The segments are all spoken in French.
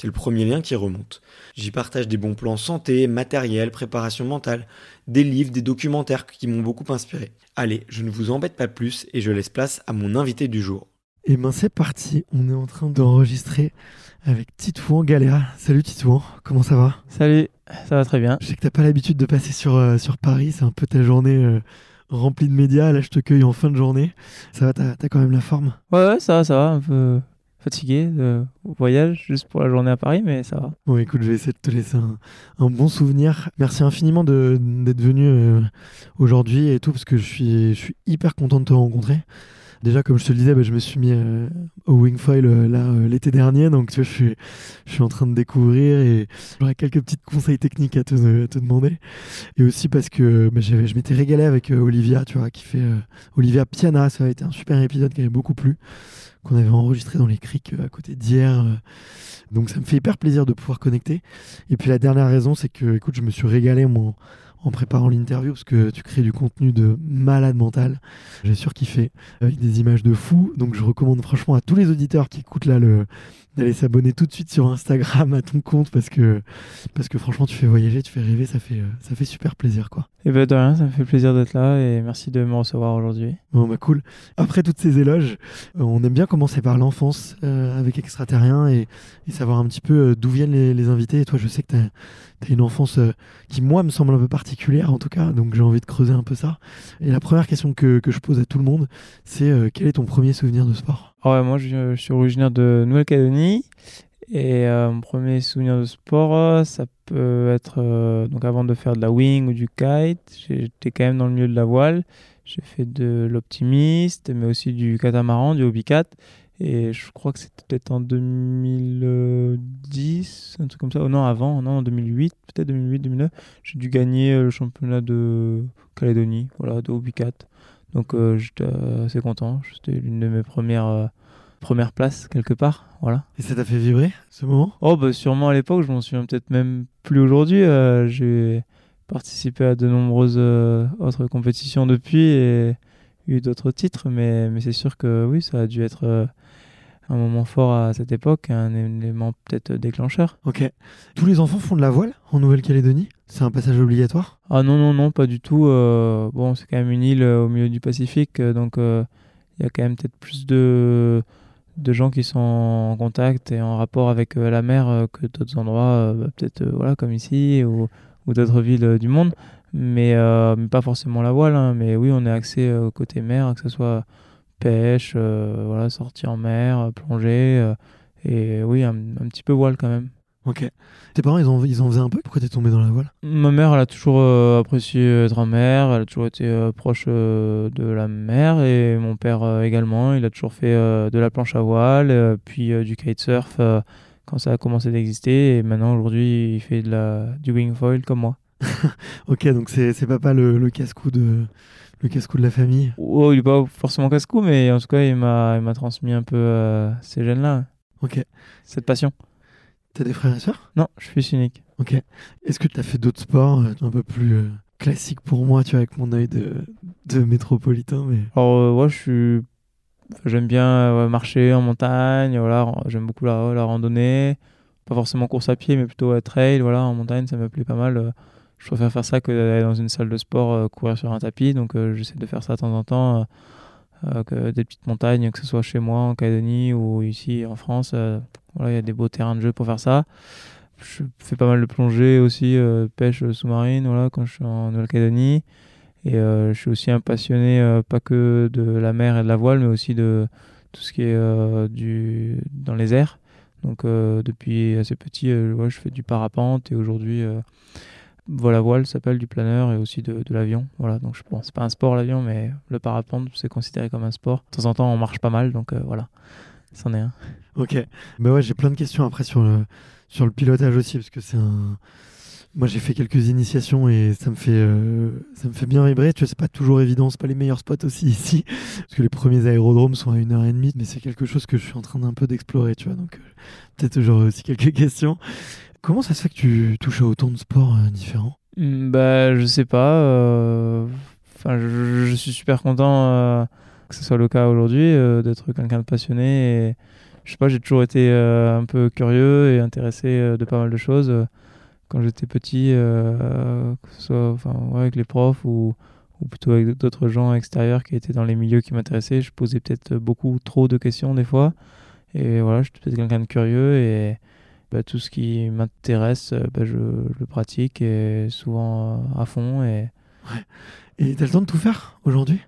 C'est le premier lien qui remonte. J'y partage des bons plans santé, matériel, préparation mentale, des livres, des documentaires qui m'ont beaucoup inspiré. Allez, je ne vous embête pas plus et je laisse place à mon invité du jour. Et ben c'est parti, on est en train d'enregistrer avec Titouan Galéa. Salut Titouan, comment ça va? Salut, ça va très bien. Je sais que t'as pas l'habitude de passer sur, euh, sur Paris, c'est un peu ta journée euh, remplie de médias, là je te cueille en fin de journée. Ça va, t'as as quand même la forme? Ouais, ouais, ça va, ça va, un peu fatigué de voyage juste pour la journée à Paris, mais ça va. Bon, écoute, je vais essayer de te laisser un, bon souvenir. Merci infiniment d'être venu euh, aujourd'hui et tout, parce que je suis, je suis hyper content de te rencontrer. Déjà, comme je te le disais, bah, je me suis mis euh, au Wingfoil euh, là euh, l'été dernier, donc tu vois, je suis, je suis en train de découvrir et j'aurais quelques petits conseils techniques à te, à te demander. Et aussi parce que bah, je m'étais régalé avec Olivia, tu vois, qui fait Olivia Piana. Ça a été un super épisode qui avait beaucoup plu, qu'on avait enregistré dans les criques à côté d'hier. donc ça me fait hyper plaisir de pouvoir connecter. Et puis la dernière raison, c'est que, écoute, je me suis régalé moi, en préparant l'interview parce que tu crées du contenu de malade mental. J'ai surkiffé avec des images de fou. Donc je recommande franchement à tous les auditeurs qui écoutent là le d'aller s'abonner tout de suite sur Instagram à ton compte parce que parce que franchement tu fais voyager, tu fais rêver, ça fait euh, ça fait super plaisir quoi. Et ben de rien, ça me fait plaisir d'être là et merci de me recevoir aujourd'hui. Bon bah cool. Après toutes ces éloges, euh, on aime bien commencer par l'enfance euh, avec Extraterrien et, et savoir un petit peu d'où viennent les, les invités. Et toi je sais que tu as, une enfance qui moi me semble un peu particulière en tout cas, donc j'ai envie de creuser un peu ça. Et la première question que, que je pose à tout le monde, c'est euh, quel est ton premier souvenir de sport? Ah ouais, moi je, suis originaire de Nouvelle-Calédonie et euh, mon premier souvenir de sport, ça peut être euh, donc avant de faire de la wing ou du kite, j'étais quand même dans le milieu de la voile. J'ai fait de l'optimiste, mais aussi du catamaran, du hobby cat. Et je crois que c'était peut-être en 2010, un truc comme ça. Oh non, avant, non, en 2008, peut-être 2008, 2009. J'ai dû gagner le championnat de Calédonie, voilà, de hobby cat. Donc euh, j'étais assez content. C'était l'une de mes premières, euh, premières places quelque part. Voilà. Et ça t'a fait vibrer ce moment? Oh, bah sûrement à l'époque, je m'en souviens peut-être même plus aujourd'hui. Euh, J'ai participé à de nombreuses euh, autres compétitions depuis et eu d'autres titres, mais, mais c'est sûr que oui, ça a dû être euh, un moment fort à cette époque, un élément peut-être déclencheur. Ok. Tous les enfants font de la voile en Nouvelle-Calédonie? C'est un passage obligatoire? Ah non, non, non, pas du tout. euh, bon, c'est quand même une île euh, au milieu du Pacifique, euh, donc il y a quand même peut-être plus de, de gens qui sont en contact et en rapport avec la mer que d'autres endroits, bah, peut-être voilà, comme ici ou, ou d'autres villes du monde. mais, mais pas forcément la voile. hein. Mais oui, on est axé côté mer, que ce soit pêche, voilà, sortie en mer, plongée, et oui, un, un petit peu voile quand même. Ok. Tes parents, ils en, ils en faisaient un peu Pourquoi t'es tombé dans la voile? Ma mère, elle a toujours euh, apprécié être en mer, elle a toujours été euh, proche euh, de la mer, et mon père euh, également, il a toujours fait euh, de la planche à voile, euh, puis euh, du kitesurf euh, quand ça a commencé d'exister, et maintenant aujourd'hui, il fait de la, du wingfoil comme moi. Ok, donc c'est papa le, le casse-cou de, le casse-cou de la famille. Oh, il est pas forcément casse-cou, mais en tout cas, il m'a il m'a transmis un peu euh, ces gènes-là, Ok. cette passion. T'as des frères et sœurs? Non, je suis fils unique. Ok. Est-ce que t'as fait d'autres sports euh, un peu plus euh, classiques pour moi, tu vois, avec mon œil de, de métropolitain mais... Alors, euh, ouais, je suis. J'aime bien marcher en montagne, voilà, j'aime beaucoup la, la randonnée. Pas forcément course à pied, mais plutôt trail, voilà, en montagne, ça me plaît pas mal. Je préfère faire ça que d'aller dans une salle de sport, courir sur un tapis, donc euh, j'essaie de faire ça de temps en temps. euh, que des petites montagnes, que ce soit chez moi en Calédonie ou ici en France. euh, voilà, il y a des beaux terrains de jeu pour faire ça. Je fais pas mal de plongée aussi, euh, pêche sous-marine, voilà, quand je suis en Nouvelle-Calédonie. Et euh, je suis aussi un passionné, euh, pas que de la mer et de la voile, mais aussi de tout ce qui est euh, du, dans les airs. Donc euh, depuis assez petit, euh, je fais du parapente et aujourd'hui, euh, voilà, voile s'appelle du planeur et aussi de, l'avion. Voilà, donc je pense, c'est pas un sport l'avion, mais le parapente c'est considéré comme un sport. De temps en temps, on marche pas mal, donc euh, voilà, c'en est un. Ok. Bah ouais, j'ai plein de questions après sur le, sur le pilotage aussi, parce que c'est un. Moi, j'ai fait quelques initiations et ça me fait, euh, ça me fait bien vibrer. Tu vois, c'est pas toujours évident, c'est pas les meilleurs spots aussi ici, parce que les premiers aérodromes sont à une heure et demie, mais c'est quelque chose que je suis en train d'un peu d'explorer, tu vois. Donc, euh, peut-être j'aurai aussi quelques questions. Comment ça se fait que tu touches à autant de sports euh, différents? Hmm, Bah, je sais pas. Enfin, je, suis super content que ce soit le cas aujourd'hui, d'être quelqu'un de passionné. Je sais pas, j'ai toujours été euh, un peu curieux et intéressé euh, de pas mal de choses. euh, Quand j'étais petit, que ce soit ouais, avec les profs ou, plutôt avec d'autres gens extérieurs qui étaient dans les milieux qui m'intéressaient, je posais peut-être beaucoup trop de questions des fois. Et voilà, je suis peut-être quelqu'un de curieux et bah, tout ce qui m'intéresse, bah, je, le pratique et souvent à fond. Et Et t'as le temps de tout faire aujourd'hui?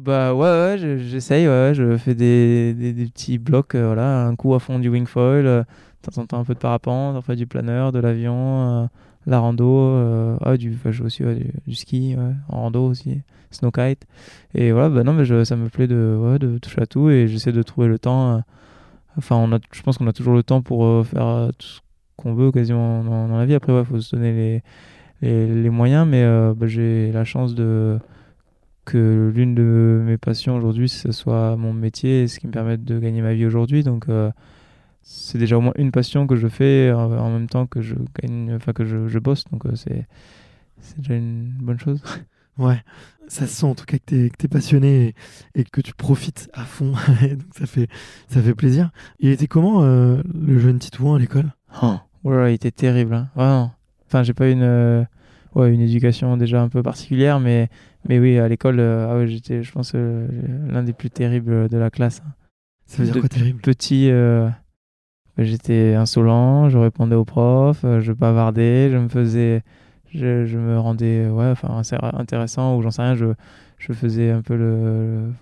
Bah ouais, ouais, je- j'essaye. Ouais, je fais des, des, petits blocs, euh, voilà, un coup à fond du wingfoil, euh, de temps en temps un peu de parapente, du planeur, de l'avion, euh, la rando, euh, ah, du, je aussi du, ski, en rando aussi, snow kite. Et voilà, bah non, mais ça me plaît de, de toucher à tout et j'essaie de trouver le temps. euh, Enfin, on a, je pense qu'on a toujours le temps pour euh, faire euh, tout ce qu'on veut quasiment dans, la vie. Après, il faut se donner les, les, moyens, mais euh, bah, j'ai la chance de que l'une de mes passions aujourd'hui, ce soit mon métier et ce qui me permet de gagner ma vie aujourd'hui. Donc, euh, c'est déjà au moins une passion que je fais en, en même temps que je gagne, enfin que je, je bosse. Donc, euh, c'est c'est déjà une bonne chose. Ouais, ça se sent en tout cas que t'es que t'es passionné et, et que tu profites à fond. Donc ça fait, ça fait plaisir. Il était comment euh, le jeune Titouan à l'école? Oh, là, il était terrible. Hein. Vraiment. Enfin, j'ai pas une, euh, ouais, une éducation déjà un peu particulière, mais, mais oui, à l'école, euh, ah ouais, j'étais, je pense, euh, l'un des plus terribles de la classe. hein. Ça veut dire quoi terrible? Petit, euh, bah, j'étais insolent, je répondais aux profs, je bavardais, je me faisais, je, je me rendais, ouais, enfin, intéressant ou j'en sais rien, je, je faisais un peu le,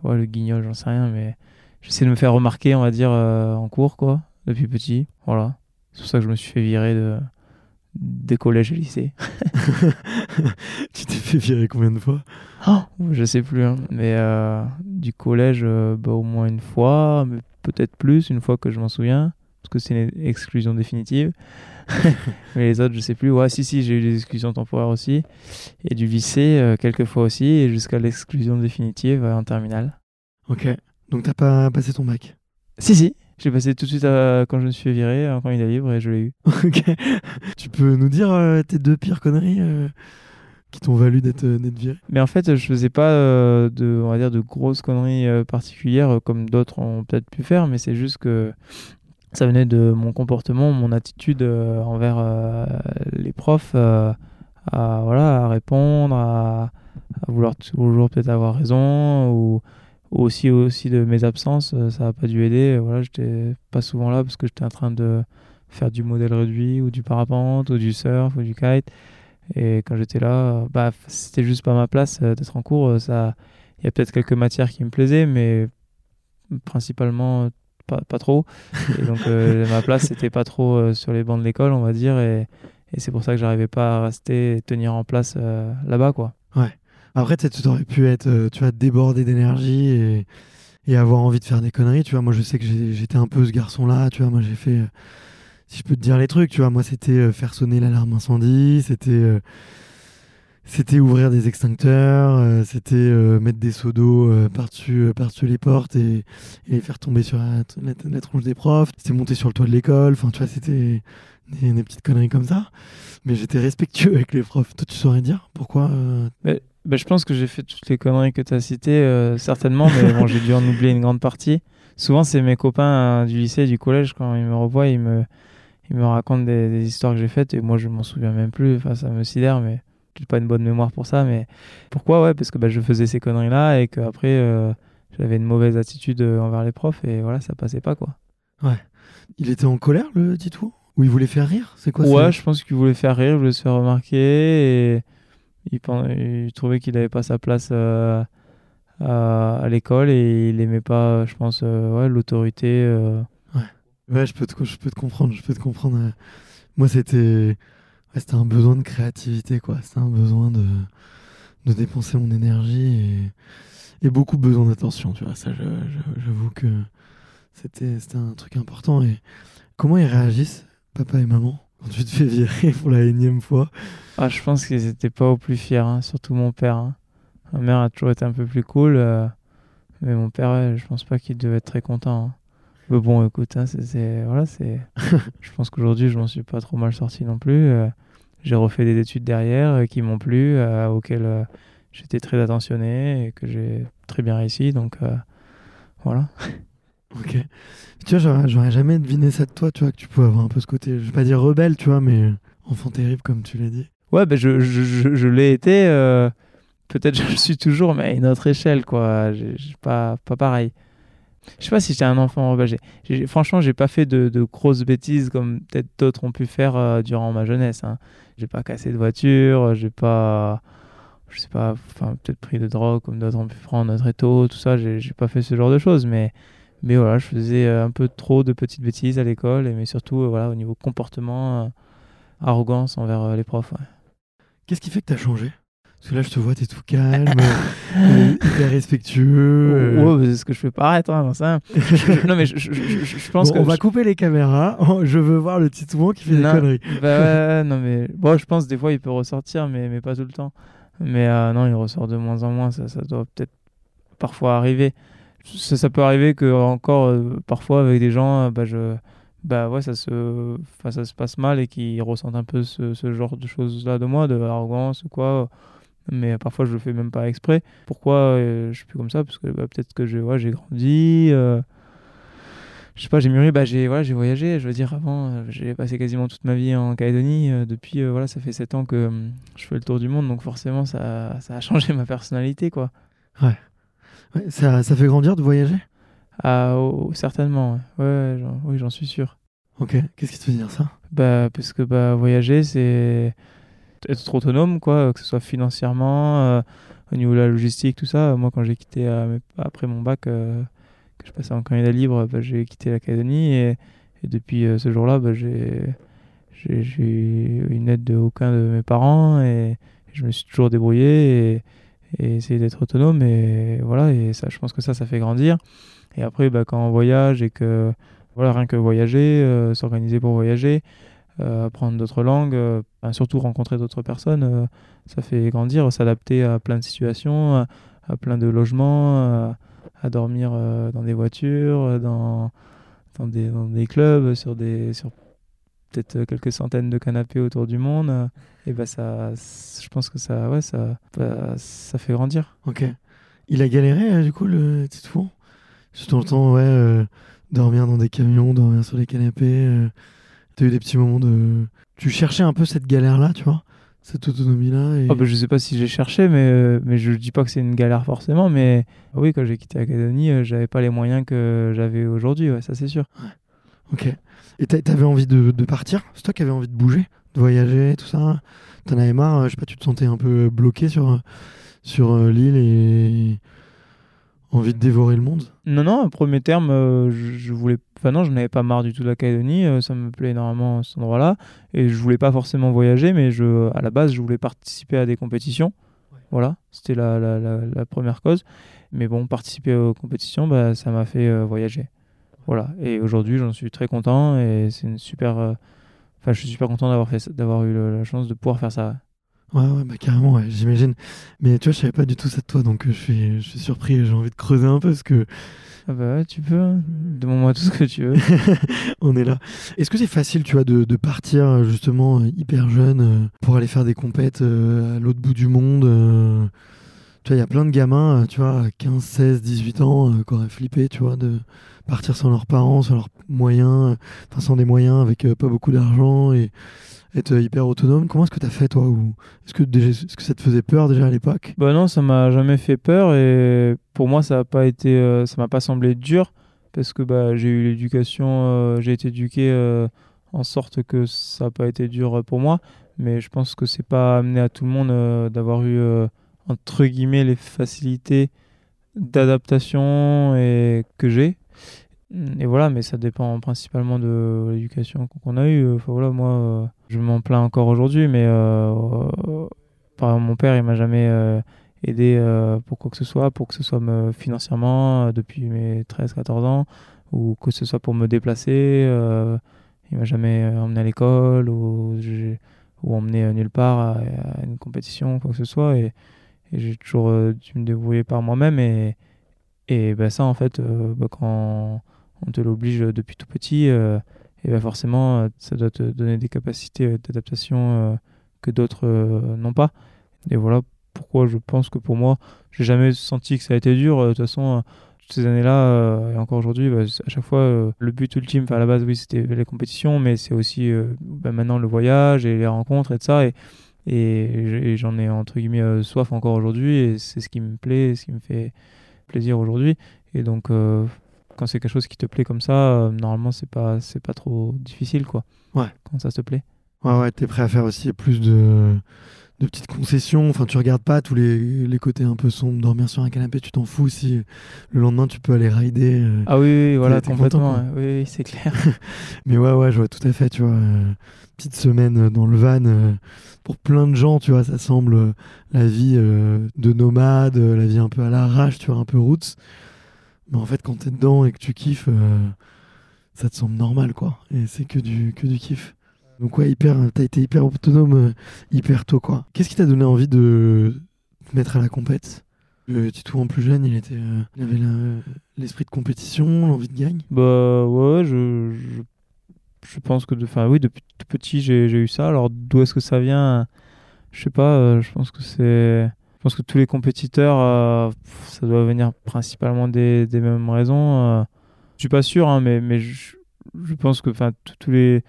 le, ouais, le guignol, j'en sais rien, mais j'essayais de me faire remarquer, on va dire, euh, en cours, quoi, depuis petit, voilà. C'est pour ça que je me suis fait virer de, des collèges et lycées. Tu t'es fait virer combien de fois? Oh, je sais plus, hein. mais euh, du collège, euh, bah, au moins une fois, mais peut-être plus, une fois que je m'en souviens, parce que c'est une exclusion définitive. mais les autres, je sais plus. Ouais, si, si, j'ai eu des exclusions temporaires aussi. Et du lycée, euh, quelques fois aussi, et jusqu'à l'exclusion définitive en terminale. Ok. Donc t'as pas passé ton bac? Si, si, j'ai passé tout de suite à- quand je me suis fait virer, en candidat libre, et je l'ai eu. Ok. Tu peux nous dire euh, tes deux pires conneries euh, qui t'ont valu d'être euh, viré? Mais en fait, je faisais pas euh, de, on va dire, de grosses conneries particulières comme d'autres ont peut-être pu faire, mais c'est juste que ça venait de mon comportement, mon attitude envers les profs, à voilà, à répondre, à, à vouloir toujours peut-être avoir raison, ou aussi aussi de mes absences, euh, ça a pas dû aider. Voilà, j'étais pas souvent là parce que j'étais en train de faire du modèle réduit ou du parapente ou du surf ou du kite. Et quand j'étais là, bah, c'était juste pas ma place d'être en cours. Ça, il y a peut-être quelques matières qui me plaisaient, mais principalement pas, pas trop. Et donc ma place, c'était pas trop sur les bancs de l'école, on va dire. Et, et c'est pour ça que j'arrivais pas à rester et tenir en place là-bas, quoi. Ouais. Après, tu aurais pu être, tu vois, débordé d'énergie et avoir envie de faire des conneries. Tu vois, moi, je sais que j'étais un peu ce garçon-là. Tu vois, moi, j'ai fait, euh, si je peux te dire les trucs, tu vois, moi, c'était euh, faire sonner l'alarme incendie, c'était euh, ouvrir des extincteurs, c'était mettre des seaux d'eau par-dessus par les portes et, les faire tomber sur la, tronche des profs. C'était monter sur le toit de l'école. Enfin, tu vois, c'était des, petites conneries comme ça. Mais j'étais respectueux avec les profs. Toi, tu saurais dire pourquoi bah, je pense que j'ai fait toutes les conneries que tu as citées, euh, certainement, mais bon, j'ai dû en oublier une grande partie. Souvent, c'est mes copains euh, du lycée, du collège, quand ils me revoient, ils me, ils me racontent des, histoires que j'ai faites et moi, je m'en souviens même plus. Enfin, ça me sidère, mais j'ai pas une bonne mémoire pour ça. Mais pourquoi? Ouais, parce que bah, je faisais ces conneries-là et qu'après, euh, j'avais une mauvaise attitude envers les profs et voilà, ça passait pas, quoi. Ouais. Il était en colère, le Tito Ou il voulait faire rire? C'est quoi Ouais, je pense qu'il voulait faire rire, il voulait se faire remarquer et il, trouvait qu'il n'avait pas sa place euh, à, l'école et il n'aimait pas, je pense, euh, ouais, l'autorité. Euh. Ouais. je peux te, je peux te comprendre. Je peux te comprendre. Moi, c'était un besoin de créativité. C'était un besoin de, de dépenser mon énergie et, et beaucoup besoin d'attention, j'avoue que c'était un truc important. Et comment ils réagissent, papa et maman? Quand tu te fais virer pour la énième fois ah, Je pense qu'ils n'étaient pas au plus fiers, hein, surtout mon père. Hein. Ma mère a toujours été un peu plus cool, euh, mais mon père, je pense pas qu'il devait être très content. Hein. Mais bon, écoute, c'est, voilà, c'est... je pense qu'aujourd'hui, je m'en suis pas trop mal sorti non plus. Euh. j'ai refait des études derrière euh, qui m'ont plu, auxquelles j'étais très attentionné et que j'ai très bien réussi, donc voilà. Ok. Tu vois, j'aurais jamais deviné ça de toi, tu vois, que tu pouvais avoir un peu ce côté, je vais pas dire rebelle, tu vois, mais enfant terrible, comme tu l'as dit. Ouais, ben je, je, je, l'ai été. Euh, peut-être je le suis toujours, mais à une autre échelle, quoi. Pas, pas pareil. Je sais pas si j'étais un enfant rebelle. franchement, j'ai pas fait de, de, grosses bêtises comme peut-être d'autres ont pu faire euh, durant ma jeunesse. Hein. J'ai pas cassé de voiture, j'ai pas. Je sais pas, enfin, peut-être pris de drogue comme d'autres ont pu prendre très tôt, tout ça. J'ai pas fait ce genre de choses, mais mais voilà, je faisais euh, un peu trop de petites bêtises à l'école, mais surtout euh, voilà, au niveau comportement, euh, arrogance envers les profs. Qu'est-ce qui fait que tu as changé? Parce que là, je te vois, tu es tout calme, hyper respectueux. Ouais, c'est ce que je fais paraître. Hein, ça. non, mais je, je, pense que. On va couper les caméras. Oh, je veux voir le Titouan qui fait des conneries. Bah, non, mais bon, je pense des fois, il peut ressortir, mais, mais pas tout le temps. Mais non, il ressort de moins en moins. Ça, ça doit peut-être parfois arriver ça, peut arriver que encore euh, parfois avec des gens, euh, bah, je, bah ouais, ça se, ça se passe mal et qu'ils ressentent un peu ce, genre de choses-là de moi, de l'arrogance ou quoi. Mais parfois je le fais même pas exprès. Pourquoi euh, je suis plus comme ça? Parce que bah, peut-être que j'ai ouais, grandi. je sais pas, j'ai mûri, bah, j'ai voilà, voyagé. Je veux dire, avant, j'ai passé quasiment toute ma vie en Calédonie. depuis, voilà, ça fait 7 ans que je fais le tour du monde. Donc forcément, ça, ça a changé ma personnalité. quoi. Ouais ça, ça, fait grandir de voyager? Ah, oh, Certainement, ouais. oui, j'en suis sûr. Ok, qu'est-ce qui te fait dire ça? Bah, Parce que bah, voyager, c'est être autonome, quoi, que ce soit financièrement, euh, au niveau de la logistique, tout ça. Moi, quand j'ai quitté, euh, après mon bac, euh, que je passais en candidat libre, bah, j'ai quitté l'Académie et, et, depuis ce jour-là, bah, j'ai eu une aide de aucun de mes parents et, je me suis toujours débrouillé et, et essayer d'être autonome. Et voilà et ça je pense que ça ça fait grandir. Et après bah, quand on voyage et que voilà rien que voyager euh, s'organiser pour voyager euh, apprendre d'autres langues euh, surtout rencontrer d'autres personnes ça fait grandir. S'adapter à plein de situations à, plein de logements à dormir dans des voitures dans dans des, dans des clubs sur des sur peut-être euh, quelques centaines de canapés autour du monde, euh, et bah ça, je pense que ça, ouais, ça, bah, ça fait grandir. Ok. Il a galéré euh, du coup le Titouan Je t'entends ouais dormir dans des camions, dormir sur des canapés. T'as eu des petits moments de, tu cherchais un peu cette galère là, tu vois? Cette autonomie-là et... oh bah, Je sais pas si j'ai cherché, mais, mais je dis pas que c'est une galère forcément. Mais oui, quand j'ai quitté l'Académie, j'avais pas les moyens que j'avais aujourd'hui, ouais, ça c'est sûr. Ok. Et t'avais envie de, partir? C'est toi qui avais envie de bouger de voyager, tout ça? T'en avais marre, je sais pas, tu te sentais un peu bloqué sur, sur l'île et envie de dévorer le monde? Non, non, en premier terme, je, je, voulais. Enfin, non, je n'avais pas marre du tout de la Calédonie, ça me plaît énormément cet endroit-là. Et je voulais pas forcément voyager, mais je, à la base, je voulais participer à des compétitions. Voilà, c'était la, la, la, première cause. Mais bon, participer aux compétitions, bah, ça m'a fait voyager. Voilà. Et aujourd'hui, j'en suis très content et c'est une super. Euh, enfin, je suis super content d'avoir fait, d'avoir eu la chance de pouvoir faire ça. Ouais, ouais, bah carrément, ouais, j'imagine. Mais tu vois, je savais pas du tout ça de toi, donc euh, je suis, je suis surpris et j'ai envie de creuser un peu parce que. Ah bah ouais, tu peux. Hein. Demande-moi tout ce que tu veux. On est là. Est-ce que c'est facile, tu vois, de, de, partir justement hyper jeune pour aller faire des compètes à l'autre bout du monde Tu vois, il y a plein de gamins, tu vois, 15, 16, 18 ans, qui auraient flippé, tu vois, de partir sans leurs parents, sans leurs moyens, enfin sans des moyens, avec euh, pas beaucoup d'argent et être hyper autonome. Comment est-ce que tu as fait toi est-ce que ça te faisait peur déjà à l'époque? Bah non, ça m'a jamais fait peur et pour moi ça a pas été euh, ça m'a pas semblé dur parce que bah j'ai eu l'éducation euh, j'ai été éduqué en sorte que ça n'a pas été dur pour moi, mais je pense que c'est pas amené à tout le monde d'avoir eu entre guillemets les facilités d'adaptation et que j'ai et voilà, mais ça dépend principalement de l'éducation qu'on a eue. Enfin voilà, moi, euh, je m'en plains encore aujourd'hui, mais euh, par exemple, mon père, il m'a jamais euh, aidé pour quoi que ce soit, pour que ce soit me, financièrement depuis mes 13-14 ans, ou que ce soit pour me déplacer. il m'a jamais emmené à l'école ou, ou emmené nulle part à, une compétition, quoi que ce soit. Et, j'ai toujours dû me débrouiller par moi-même. Et, et ben ça, en fait, bah, quand on te l'oblige depuis tout petit, euh, et ben forcément, euh, ça doit te donner des capacités euh, d'adaptation que d'autres n'ont pas. Et voilà pourquoi je pense que pour moi, j'ai jamais senti que ça a été dur. De toute façon, ces années-là, et encore aujourd'hui, bah, à chaque fois, le but ultime, à la base, oui, c'était les compétitions, mais c'est aussi bah, maintenant le voyage et les rencontres et tout ça. Et j'en ai entre guillemets soif encore aujourd'hui, et c'est ce qui me plaît, ce qui me fait plaisir aujourd'hui. Et donc, quand c'est quelque chose qui te plaît comme ça, euh, normalement c'est pas c'est pas trop difficile quoi. Ouais. Quand ça te plaît. Ouais ouais, t'es prêt à faire aussi plus de, de petites concessions. Enfin, tu regardes pas tous les, les côtés un peu sombres, dormir sur un canapé, tu t'en fous si le lendemain tu peux aller rider. Euh, ah oui, voilà, complètement. oui, c'est clair. Mais ouais, ouais, je vois tout à fait, tu vois. Euh, petite semaine dans le van. pour plein de gens, tu vois, ça semble la vie de nomade, la vie un peu à l'arrache, tu vois, un peu roots. Mais en fait, quand t'es dedans et que tu kiffes, euh, ça te semble normal, quoi. Et c'est que du, que du kiff. Donc ouais, hyper, t'as été hyper autonome, euh, hyper tôt, quoi. Qu'est-ce qui t'a donné envie de te mettre à la compète? Le Titou en plus jeune, il était, euh, il avait l'esprit de compétition, l'envie de gagne. Bah ouais, je, je, je pense que, enfin oui, depuis tout petit, j'ai eu ça. Alors d'où est-ce que ça vient? Je sais pas. je pense que c'est je pense que tous les compétiteurs, euh, ça doit venir principalement des, mêmes raisons. Euh. Je suis pas sûr, hein, mais, je, pense que tous les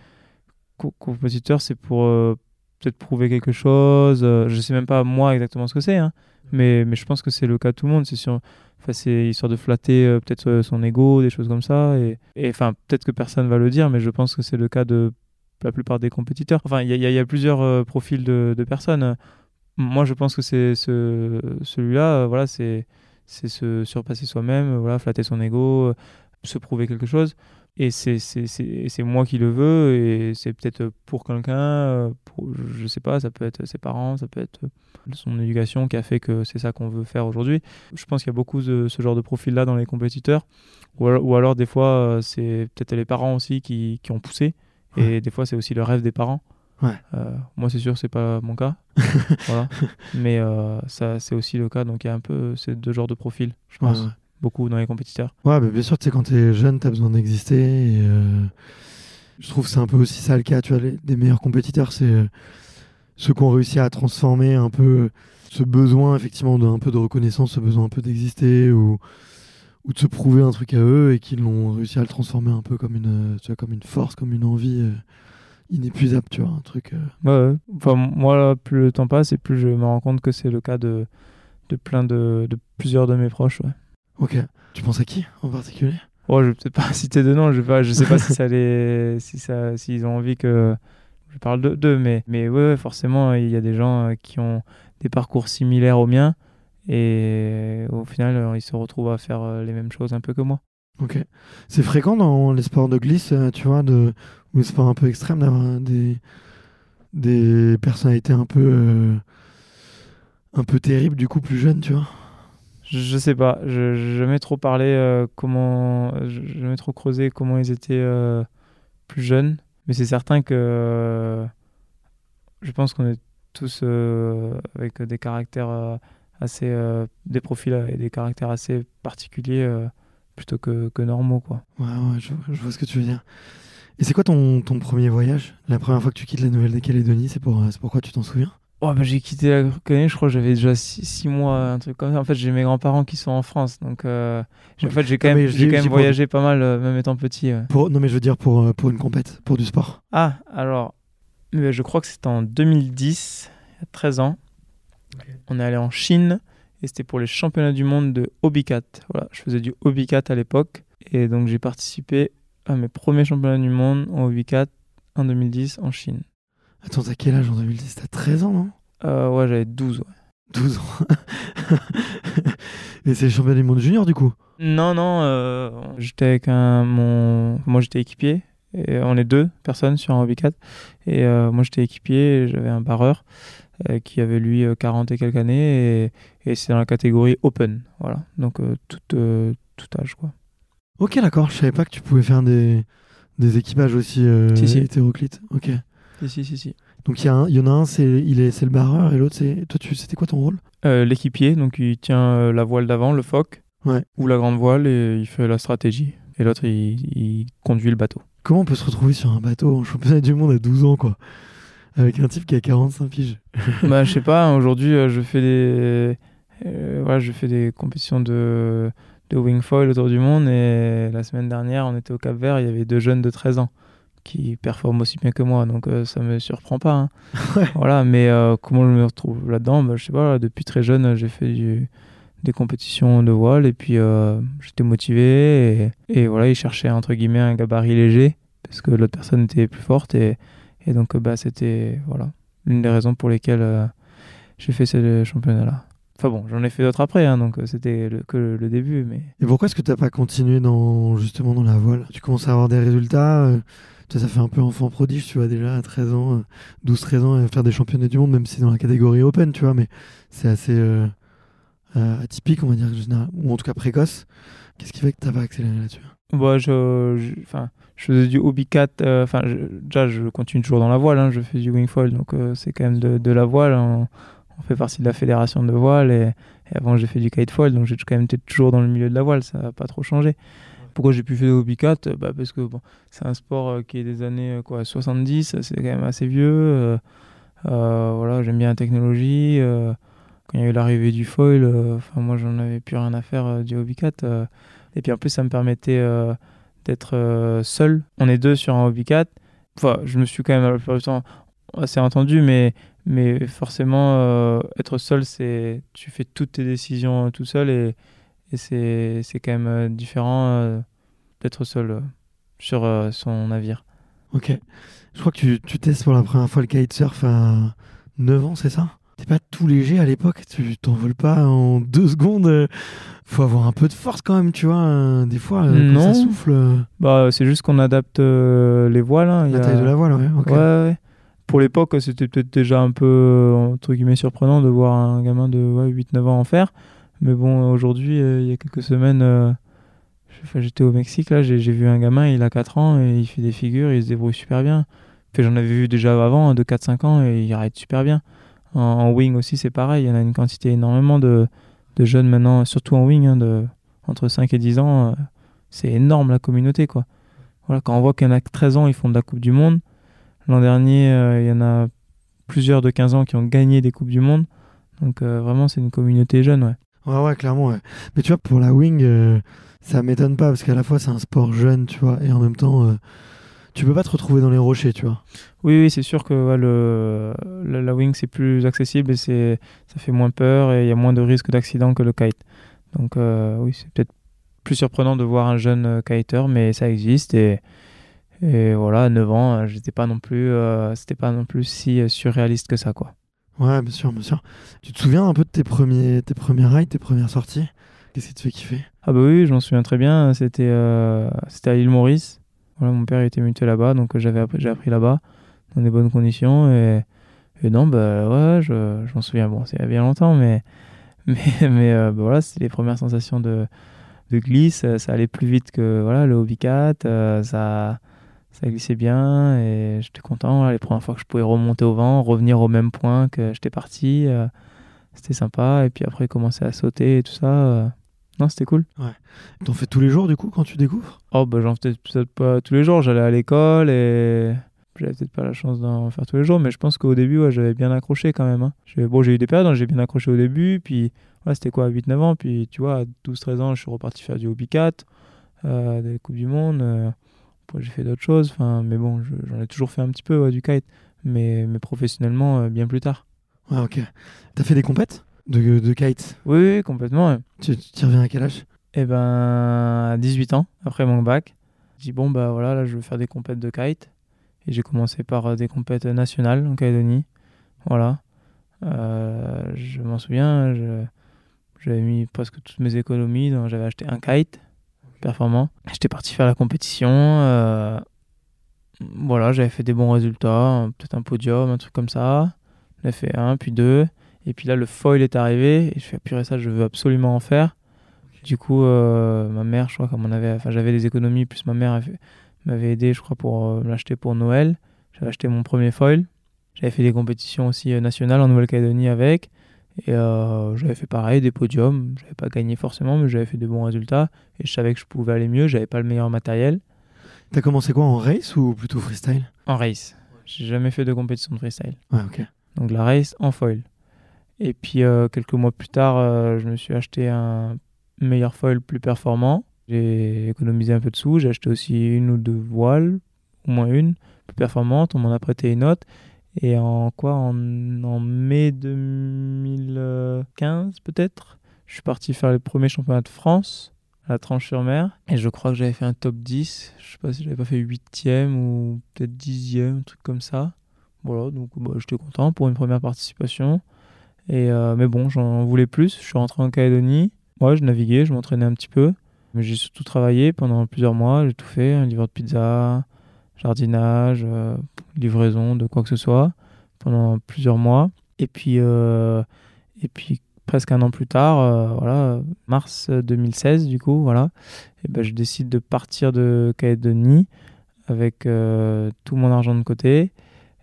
compétiteurs, c'est pour euh, peut-être prouver quelque chose. je sais même pas moi exactement ce que c'est, hein, mais, je pense que c'est le cas de tout le monde. C'est histoire de flatter peut-être son ego, des choses comme ça. Et peut-être que personne va le dire, mais je pense que c'est le cas de la plupart des compétiteurs. Enfin, il y, a plusieurs profils de personnes moi je pense que c'est ce, celui-là, euh, voilà, c'est c'est se surpasser soi-même, voilà, flatter son ego, euh, se prouver quelque chose. Et c'est moi qui le veux, et c'est peut-être pour quelqu'un, euh, je sais pas, ça peut être ses parents, ça peut être son éducation qui a fait que c'est ça qu'on veut faire aujourd'hui. Je pense qu'il y a beaucoup de ce genre de profil-là dans les compétiteurs, ou alors, ou alors des fois c'est peut-être les parents aussi qui, qui ont poussé, et des fois c'est aussi le rêve des parents. Euh, moi, c'est sûr, c'est pas mon cas. voilà. Mais euh, ça, c'est aussi le cas. Donc, il y a un peu ces deux genres de profils, je pense. Beaucoup dans les compétiteurs. Ouais, bien sûr, tu sais, quand t'es jeune, t'as besoin d'exister. Et euh, je trouve que c'est un peu aussi ça le cas. Tu vois, les, des meilleurs compétiteurs, c'est ceux qui ont réussi à transformer un peu ce besoin, effectivement, d'un peu de reconnaissance, ce besoin un peu d'exister ou ou de se prouver un truc à eux et qu'ils l'ont réussi à le transformer un peu comme une, tu vois, comme une force, comme une envie inépuisable, tu vois, un truc. Euh. Ouais, Enfin, moi, plus le temps passe et plus je me rends compte que c'est le cas de, de plein de, de plusieurs de mes proches, ouais. Ok. Tu penses à qui en particulier? Oh, je vais peut-être pas citer de nom, je, sais pas, je sais pas si ça les, si ça, s'ils ont envie que je parle d'eux, mais, mais ouais, forcément, il y a des gens euh, qui ont des parcours similaires aux miens et au final, ils se retrouvent à faire euh, les mêmes choses un peu que moi. Ok. C'est fréquent dans les sports de glisse, tu vois, de, ou les sports un peu extrêmes, d'avoir des, des personnalités un peu, un peu terribles, du coup, plus jeunes, tu vois? Je, sais pas, je jamais trop parlé comment, je jamais trop creusé comment ils étaient plus jeunes. Mais c'est certain que euh, je pense qu'on est tous euh, avec des caractères euh, assez. des profils et des caractères assez particuliers plutôt que, que, normaux. Quoi. Ouais, ouais, je, vois ce que tu veux dire. Et c'est quoi ton, ton, premier voyage? La première fois que tu quittes la Nouvelle-Calédonie, c'est pour, pourquoi tu t'en souviens? Oh, bah, j'ai quitté la Calédonie, je crois que j'avais déjà 6 mois, un truc comme ça. En fait, j'ai mes grands-parents qui sont en France, donc en fait, j'ai quand, même, j'ai quand même voyagé pas mal, même étant petit. Pour, non, mais je veux dire pour, pour une compète, pour du sport. Ah, alors, je crois que c'était en 2010, il y a 13 ans. On est allé en Chine et c'était pour les championnats du monde de Hobicat. Voilà, je faisais du Hobicat à l'époque et donc j'ai participé à mes premiers championnats du monde en Hobicat en 2010 en Chine. Attends, t'as quel âge en 2010 T'as 13 ans, non? Euh, Ouais, j'avais 12, ouais. 12 ans. Et c'est le championnat du monde junior, du coup? Non, non, euh, j'étais avec un... Mon... Moi, j'étais équipier. Et on est deux personnes sur un hobby 4. Et euh, moi, j'étais équipier, j'avais un barreur qui avait, lui, 40 et quelques années. Et, et c'est dans la catégorie Open. Voilà. Donc, tout, tout âge, quoi. Ok, d'accord. Je savais pas que tu pouvais faire des, des équipages aussi si, si. hétéroclites. Ok. Si, si, si. Donc il y, y, en a un, c'est il est, le barreur et l'autre, c'est. Toi, tu, c'était quoi ton rôle? Euh, L'équipier, donc il tient euh, la voile d'avant, le foc, ouais. ou la grande voile, et il fait la stratégie. Et l'autre, il, il, conduit le bateau. Comment on peut se retrouver sur un bateau? En championnat du monde à 12 ans, quoi Avec un type qui a 45 piges Bah, je sais pas, aujourd'hui, euh, je fais des. voilà, je fais des compétitions de, de wingfoil autour du monde, et la semaine dernière, on était au Cap Vert, il y avait deux jeunes de 13 ans qui performe aussi bien que moi, donc euh, ça me surprend pas. Hein. Voilà, mais euh, comment je me retrouve là-dedans? Bah, Je sais pas, depuis très jeune, j'ai fait du, des compétitions de voile et puis euh, j'étais motivé et, et, voilà, il cherchait entre guillemets un gabarit léger parce que l'autre personne était plus forte et, et donc bah, c'était voilà, l'une des raisons pour lesquelles j'ai fait ce championnat-là. Enfin bon, j'en ai fait d'autres après, hein, donc c'était que le, début. Mais... Et pourquoi est-ce que tu n'as pas continué dans, justement dans la voile? Tu commences à avoir des résultats ça, fait un peu enfant prodige, tu vois, déjà à 13 ans, 12-13 euh, ans, faire des championnats du monde, même si c'est dans la catégorie open, tu vois, mais c'est assez euh, euh, atypique, on va dire, ou en tout cas précoce. Qu'est-ce qui fait que tu n'as pas accéléré là-dessus? Bah, je, je, faisais du hobby cat, enfin, déjà, je continue toujours dans la voile, hein, je fais du wingfoil, donc c'est quand même de, la voile. On, fait partie de la fédération de voile et, avant j'ai fait du kitefoil, donc j'ai quand même été toujours dans le milieu de la voile, ça n'a pas trop changé. Pourquoi j'ai pu faire du hobby cat? Bah Parce que bon, c'est un sport euh, qui est des années euh, quoi, 70, c'est quand même assez vieux. Euh, voilà, j'aime bien la technologie. quand il y a eu l'arrivée du foil, moi j'en avais plus rien à faire du hobby cat. Et puis en plus, ça me permettait d'être seul. On est deux sur un hobby cat. Enfin, je me suis quand même la assez entendu, mais, mais forcément, être seul, c'est tu fais toutes tes décisions tout seul et, et c'est quand même euh, différent euh, d'être seul euh, sur son navire. Ok. Je crois que tu, tu, testes pour la première fois le kitesurf à 9 ans, c'est ça? T'es pas tout léger à l'époque, tu t'envoles pas en deux secondes. Faut avoir un peu de force quand même, tu vois. Des fois, quand ça souffle. Bah, c'est juste qu'on adapte les voiles. Hein. La taille de la voile, ouais. Ouais, ouais. Pour l'époque, c'était peut-être déjà un peu entre guillemets surprenant de voir un gamin de ouais, 8-9 ans en faire. Mais bon, aujourd'hui, euh, il y a quelques semaines, euh, j'étais au Mexique, là, j'ai vu un gamin, il a 4 ans, et il fait des figures, il se débrouille super bien. J'en avais vu déjà avant, hein, de 4-5 ans, et il arrête super bien. En, wing aussi, c'est pareil, il y en a une quantité énormément de, de jeunes maintenant, surtout en wing, hein, de, entre 5 et 10 ans. Euh, c'est énorme la communauté, quoi. Voilà, quand on voit qu'il y en a 13 ans, ils font de la Coupe du Monde. L'an dernier, il y en a plusieurs de 15 ans qui ont gagné des Coupes du Monde. Donc vraiment, c'est une communauté jeune, ouais. Ouais, ouais, clairement, ouais. Mais tu vois, pour la wing, euh, ça m'étonne pas parce qu'à la fois, c'est un sport jeune, tu vois, et en même temps, euh, tu peux pas te retrouver dans les rochers, tu vois. Oui, oui c'est sûr que le, la, wing, c'est plus accessible et c'est, ça fait moins peur et il y a moins de risques d'accident que le kite. Donc, euh, oui, c'est peut-être plus surprenant de voir un jeune kiter, mais ça existe et, Et voilà, à 9 ans, euh, j'étais pas non plus, euh, c'était pas non plus si euh, surréaliste que ça, quoi. Ouais, bien sûr, bien sûr. Tu te souviens un peu de tes premiers, tes premiers rides, tes premières sorties? Qu'est-ce qui te fait kiffer? Ah bah oui, je m'en souviens très bien. C'était euh, c'était à l'île Maurice. Mon père était muté là-bas, donc euh, j'avais j'ai appris là-bas dans des bonnes conditions. Et, non, bah ouais, je, souviens. Bon, c'est a bien longtemps, mais mais, euh, bah voilà, c'était les premières sensations de, de glisse. Ça allait plus vite que voilà le Hobby 4. euh, ça ça glissait bien et j'étais content. Les premières fois que je pouvais remonter au vent, revenir au même point que j'étais parti, c'était sympa. Et puis après commencer à sauter et tout ça. Non, c'était cool. T'en fais tous les jours du coup quand tu découvres? Oh, bah j'en faisais peut-être pas tous les jours. J'allais à l'école et j'avais peut-être pas la chance d'en faire tous les jours, mais je pense qu'au début, ouais, j'avais bien accroché quand même. hein. J'ai- Bon, j'ai eu des périodes où j'ai bien accroché au début, puis ouais, c'était quoi, 8-9 ans, puis tu vois, à 12-13 ans, je suis reparti faire du Hobby 4, euh, des Coupes du Monde. euh, après, j'ai fait d'autres choses, enfin, mais bon, je- j'en ai toujours fait un petit peu, ouais, du kite, mais, mais professionnellement, euh, bien plus tard. Ouais, ok. T'as fait des compètes? De, de kite Oui, oui, complètement. ouais. Tu reviens à quel âge? Eh ben, à 18 ans, après mon bac, j'ai dit bon, bah voilà, là je veux faire des compètes de kite. Et j'ai commencé par euh, des compètes nationales en Calédonie. Voilà. Euh, je m'en souviens, je- j'avais mis presque toutes mes économies, donc j'avais acheté un kite performant. J'étais parti faire la compétition. euh, voilà, j'avais fait des bons résultats, peut-être un podium, un truc comme ça. J'en ai fait un, puis deux. Et puis là, le foil est arrivé. Et je fais, purée, ça, je veux absolument en faire. Du coup, euh, ma mère, je crois, comme on avait, enfin, j'avais des économies, plus ma mère avait- m'avait aidé, je crois, pour euh, l'acheter pour Noël. J'avais acheté mon premier foil. J'avais fait des compétitions aussi euh, nationales en Nouvelle-Calédonie avec. Et euh, j'avais fait pareil, des podiums. J'avais pas gagné forcément, mais j'avais fait de bons résultats. Et je savais que je pouvais aller mieux. J'avais pas le meilleur matériel. T'as commencé quoi en race ou plutôt freestyle? En race. J'ai jamais fait de compétition de freestyle. Ouais, ok. Donc la race en foil. Et puis euh, quelques mois plus tard, euh, je me suis acheté un meilleur foil plus performant. J'ai économisé un peu de sous. J'ai acheté aussi une ou deux voiles, au moins une, plus performante. On m'en a prêté une autre. Et en quoi en, mai 2015 peut-être, je suis parti faire les premiers championnats de France à la Tranche-sur-Mer. Et je crois que j'avais fait un top 10. Je sais pas si j'avais pas fait 8ème ou peut-être 10ème, un truc comme ça. Voilà, donc bah, j'étais content pour une première participation. Et, euh, mais bon, j'en voulais plus. Je suis rentré en Calédonie. Moi, je naviguais, je m'entraînais un petit peu. Mais j'ai surtout travaillé pendant plusieurs mois. J'ai tout fait un livreur de pizza, jardinage, euh, livraison de quoi que ce soit pendant plusieurs mois. Et puis, euh, et puis presque un an plus tard, voilà, mars 2016, du coup, voilà, et ben, je décide de partir de Calédonie avec tout mon argent de côté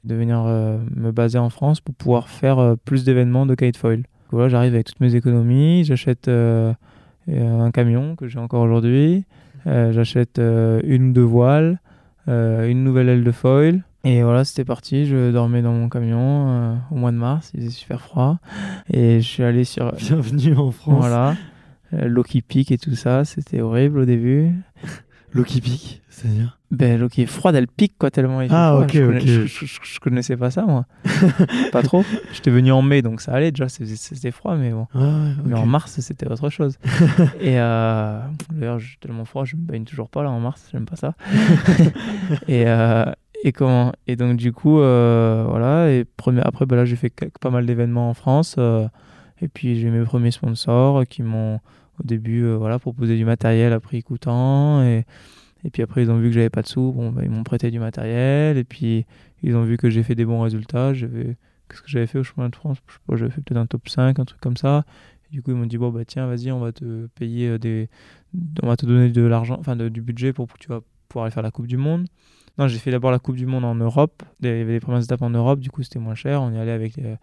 de venir euh, me baser en France pour pouvoir faire euh, plus d'événements de kitefoil. Voilà, j'arrive avec toutes mes économies, j'achète euh, un camion que j'ai encore aujourd'hui, j'achète une ou deux voiles, une nouvelle aile de foil. Et voilà, c'était parti. Je dormais dans mon camion euh, au mois de mars, il faisait super froid. Et je suis allé sur. Bienvenue en France. Voilà. Euh, L'eau qui pique et tout ça, c'était horrible au début. L'eau qui pique, c'est-à-dire? Ben, l'eau qui est froide, elle pique quoi tellement il fait Ah, froid. ok, je, connais- ok. je, je- je- je connaissais pas ça moi. pas trop. J'étais venu en mai donc ça allait déjà, c'était- froid mais bon. Ah ouais, Mais en mars c'était autre chose. et euh, d'ailleurs j'ai tellement froid, je me baigne toujours pas là en mars, j'aime pas ça. et, euh, et comment? Et donc du coup euh, voilà et premier, après ben là j'ai fait pas mal d'événements en France euh, et puis j'ai mes premiers sponsors qui m'ont au début euh, voilà proposé du matériel à prix coûtant et et puis après, ils ont vu que j'avais pas de sous, bon, bah, ils m'ont prêté du matériel. Et puis, ils ont vu que j'ai fait des bons résultats. Qu'est-ce que j'avais fait au chemin de France? Je sais pas, j'avais fait peut-être un top 5, un truc comme ça. Et du coup, ils m'ont dit, bon, bah tiens, vas-y, on va te payer euh, des... On va te donner de l'argent, enfin du budget pour que tu vas pouvoir aller faire la Coupe du Monde. Non, j'ai fait d'abord la Coupe du Monde en Europe. Il y avait les premières étapes en Europe, du coup, c'était moins cher. On y allait avec euh,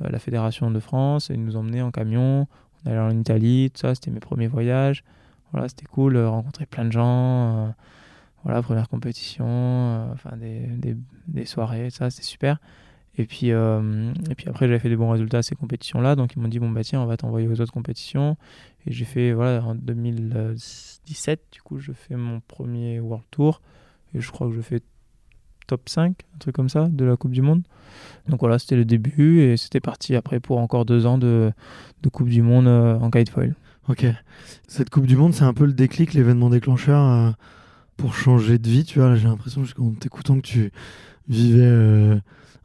la Fédération de France. Et ils nous emmenaient en camion. On allait en Italie, tout ça. C'était mes premiers voyages. Voilà, c'était cool, euh, rencontrer plein de gens. euh, voilà, première compétition, euh, enfin des, des, des soirées, ça, c'était super. Et puis, et puis après, j'avais fait des bons résultats à ces compétitions-là. Donc, ils m'ont dit, bon, bah tiens, on va t'envoyer aux autres compétitions. Et j'ai fait, voilà, en 2017, du coup, je fais mon premier World Tour. Et je crois que je fais top 5, un truc comme ça, de la Coupe du Monde. Donc voilà, c'était le début. Et c'était parti après pour encore deux ans de, de Coupe du Monde euh, en kitefoil. Ok. Cette Coupe du Monde, c'est un peu le déclic, l'événement déclencheur euh, pour changer de vie, tu vois, j'ai l'impression, qu'en t'écoutant, que tu vivais euh,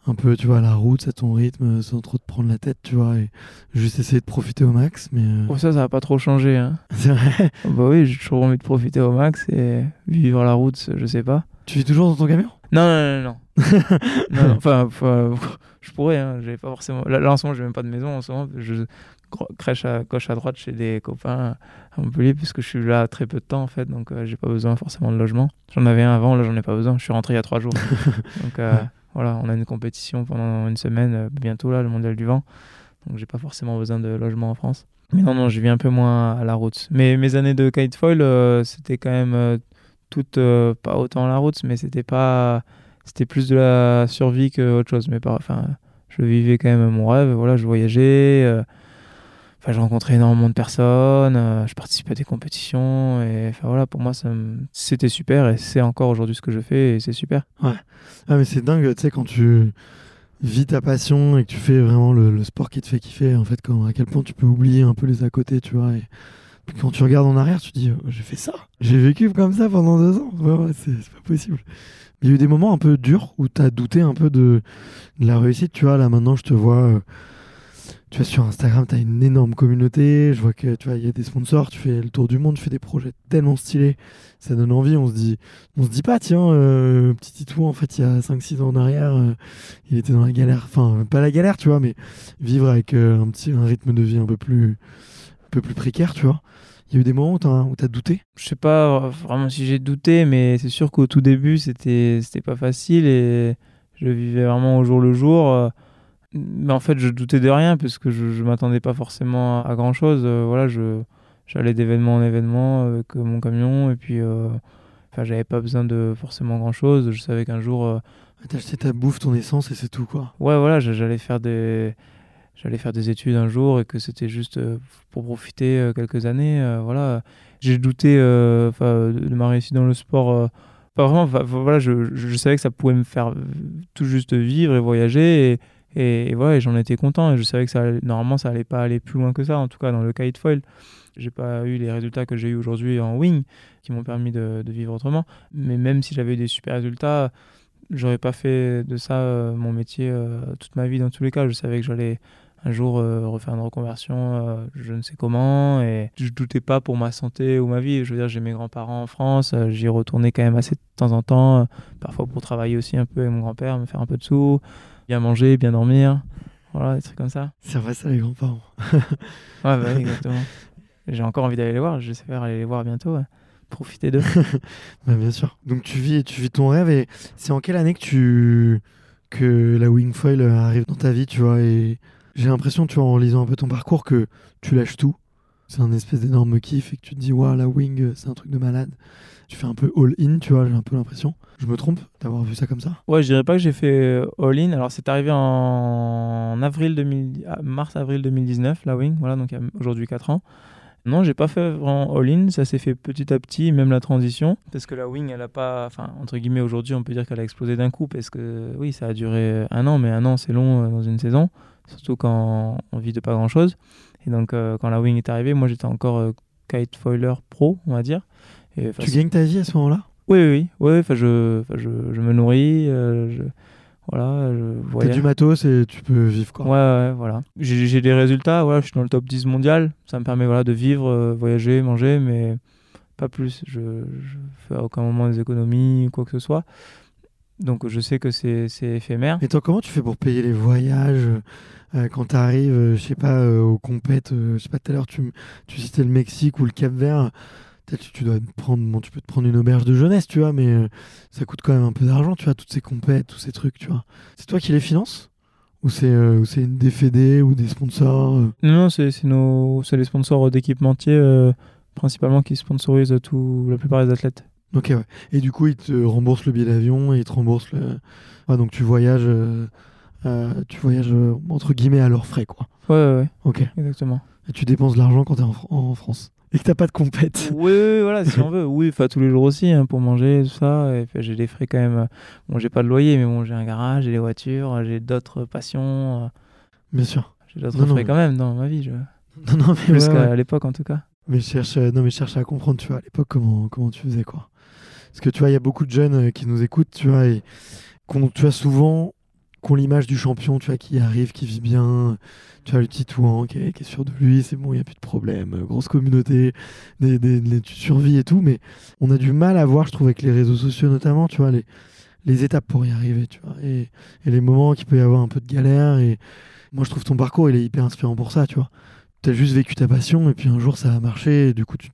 un peu, tu vois, à la route, à ton rythme, sans trop te prendre la tête, tu vois, et juste essayer de profiter au max. Mais euh, ça, ça va pas trop changer. Hein. C'est vrai Bah oui, j'ai toujours envie de profiter au max et vivre la route, je sais pas. Tu vis toujours dans ton camion? Non, non, non, non. enfin, je pourrais, hein, j'ai pas forcément. Là, en ce moment, j'ai même pas de maison en ce moment. Je crèche à gauche à droite chez des copains à Montpellier puisque je suis là très peu de temps en fait, donc euh, j'ai pas besoin forcément de logement. J'en avais un avant, là j'en ai pas besoin. Je suis rentré il y a trois jours. donc euh, voilà, on a une compétition pendant une semaine euh, bientôt là, le mondial du vent. Donc j'ai pas forcément besoin de logement en France. Mais non, non, je vis un peu moins à la route. Mais mes années de kitefoil, c'était quand même toutes pas autant la route, mais c'était pas c'était plus de la survie que autre chose. Mais enfin je vivais quand même mon rêve voilà je voyageais euh, enfin je rencontrais énormément de personnes euh, je participais à des compétitions et enfin voilà pour moi c'était super et c'est encore aujourd'hui ce que je fais et c'est super. Ouais. Ah mais c'est dingue tu sais quand tu vis ta passion et que tu fais vraiment le, sport qui te fait kiffer en fait à quel point tu peux oublier un peu les à côté tu vois quand tu regardes en arrière tu te dis j'ai fait ça j'ai vécu comme ça pendant deux ans ouais, c'est pas possible il y a eu des moments un peu durs où tu as douté un peu de, la réussite. Tu vois, là maintenant, je te vois. Euh, tu vois, sur Instagram, tu as une énorme communauté. Je vois que tu vois, il y a des sponsors. Tu fais le tour du monde. Tu fais des projets tellement stylés. Ça donne envie. On se dit, on se dit pas, tiens, euh, petit Titou, en fait, il y a 5-6 ans en arrière, euh, il était dans la galère. Enfin, pas la galère, tu vois, mais vivre avec un petit un rythme de vie un peu plus, un peu plus précaire, tu vois. Il y a eu des moments où tu as, douté? Je sais pas vraiment si j'ai douté, mais c'est sûr qu'au tout début, c'était pas facile et je vivais vraiment au jour le jour. Euh, mais en fait, je doutais de rien parce que je, ne m'attendais pas forcément à grand chose. Euh, voilà, je j'allais d'événement en événement avec mon camion et puis euh, enfin j'avais pas besoin de forcément grand chose. Je savais qu'un jour. T'as acheté ta bouffe, ton essence et c'est tout quoi. Ouais, voilà, j'allais faire des j'allais faire des études un jour et que c'était juste euh, pour profiter euh, quelques années. Euh, voilà, j'ai douté de ma réussite dans le sport. pas vraiment. Voilà, je, je, savais que ça pouvait me faire tout juste vivre et voyager et, voilà, j'en étais content et je savais que ça normalement ça allait pas aller plus loin que ça. En tout cas, dans le kite foil, j'ai pas eu les résultats que j'ai eu aujourd'hui en wing qui m'ont permis de, de, vivre autrement. Mais même si j'avais eu des super résultats, j'aurais pas fait de ça mon métier toute ma vie dans tous les cas. Je savais que j'allais un jour euh, refaire une reconversion, euh, je ne sais comment, et je doutais pas pour ma santé ou ma vie. Je veux dire, j'ai mes grands-parents en France, euh, j'y retournais quand même assez de temps en temps, parfois pour travailler aussi un peu avec mon grand-père, me faire un peu de sous, bien manger, bien dormir, voilà, des trucs comme ça. C'est vrai ça, les grands-parents. ouais, bah, exactement. J'ai encore envie d'aller les voir, j'espère aller les voir bientôt. Profiter d'eux. bah, bien sûr. Donc tu vis, tu vis ton rêve et c'est en quelle année que tu que la wingfoil arrive dans ta vie, tu vois et j'ai l'impression, tu vois, en lisant un peu ton parcours, que tu lâches tout. C'est un espèce d'énorme kiff et que tu te dis, waouh, la wing, c'est un truc de malade. Tu fais un peu all-in, tu vois, j'ai un peu l'impression. Je me trompe d'avoir vu ça comme ça? Ouais, je dirais pas que j'ai fait all-in. Alors, c'est arrivé en avril 2000... mars-avril 2019, la wing, voilà, donc aujourd'hui 4 ans. Non, j'ai pas fait vraiment all-in, ça s'est fait petit à petit, même la transition, parce que la wing, elle a pas, enfin, entre guillemets, aujourd'hui, on peut dire qu'elle a explosé d'un coup, parce que oui, ça a duré un an, mais un an, c'est long euh, dans une saison surtout quand on vit de pas grand chose. Et donc, euh, quand la wing est arrivée, moi j'étais encore euh, kite foiler pro, on va dire. Et, tu gagnes ta vie à ce moment-là? Oui, oui, oui. Enfin, je, je, je, me nourris, euh, je, voilà, je T'as du matos et tu peux vivre quoi. Ouais, ouais, voilà. J'ai des résultats, voilà, je suis dans le top 10 mondial. Ça me permet voilà, de vivre, voyager, manger, mais pas plus. Je, je fais à aucun moment des économies ou quoi que ce soit. Donc je sais que c'est éphémère. Et toi, comment tu fais pour payer les voyages euh, quand tu arrives, euh, je sais pas, euh, aux compètes, je sais pas, tout à l'heure tu, tu citais le Mexique ou le Cap Vert. Tu, tu, dois prendre, bon, tu peux te prendre une auberge de jeunesse, tu vois, mais ça coûte quand même un peu d'argent, tu vois, toutes ces compètes, tous ces trucs, tu vois. C'est toi qui les finances? Ou c'est c'est une DFD ou des sponsors Non, non c'est les sponsors d'équipementiers principalement qui sponsorisent tout, la plupart des athlètes. Ok, ouais. Et du coup, ils te remboursent le billet d'avion et ils te remboursent le. Ah, donc tu voyages euh, tu voyages euh, entre guillemets à leurs frais, quoi. Ouais, ouais, ouais. Ok. Exactement. Et tu dépenses de l'argent quand tu es en, France et que t'as pas de compète. Oui, voilà, si on veut. Oui, enfin tous les jours aussi, hein, pour manger, tout ça. Et j'ai des frais quand même. Bon, j'ai pas de loyer, mais bon, j'ai un garage, j'ai des voitures, j'ai d'autres passions. Euh. Bien sûr. J'ai d'autres frais quand même dans ma vie. Je... Non, non, mais Jusqu'à l'époque, en tout cas. Mais je cherche, non, mais je cherche à comprendre, tu vois, à l'époque, comment, comment tu faisais, quoi. Parce que tu vois, il y a beaucoup de jeunes qui nous écoutent, tu vois, et qu'on, tu vois, souvent, qu'on l'image du champion, tu vois, qui arrive, qui vit bien, tu vois, le petit Touan qui est, sûr de lui, c'est bon, il n'y a plus de problème, grosse communauté, des, des, tu survis et tout, mais on a du mal à voir, je trouve, avec les réseaux sociaux notamment, tu vois, les, les étapes pour y arriver, tu vois, et, les moments qu'il peut y avoir un peu de galère, et moi, je trouve ton parcours, il est hyper inspirant pour ça, tu vois. Tu as juste vécu ta passion, et puis un jour, ça a marché, et du coup, tu,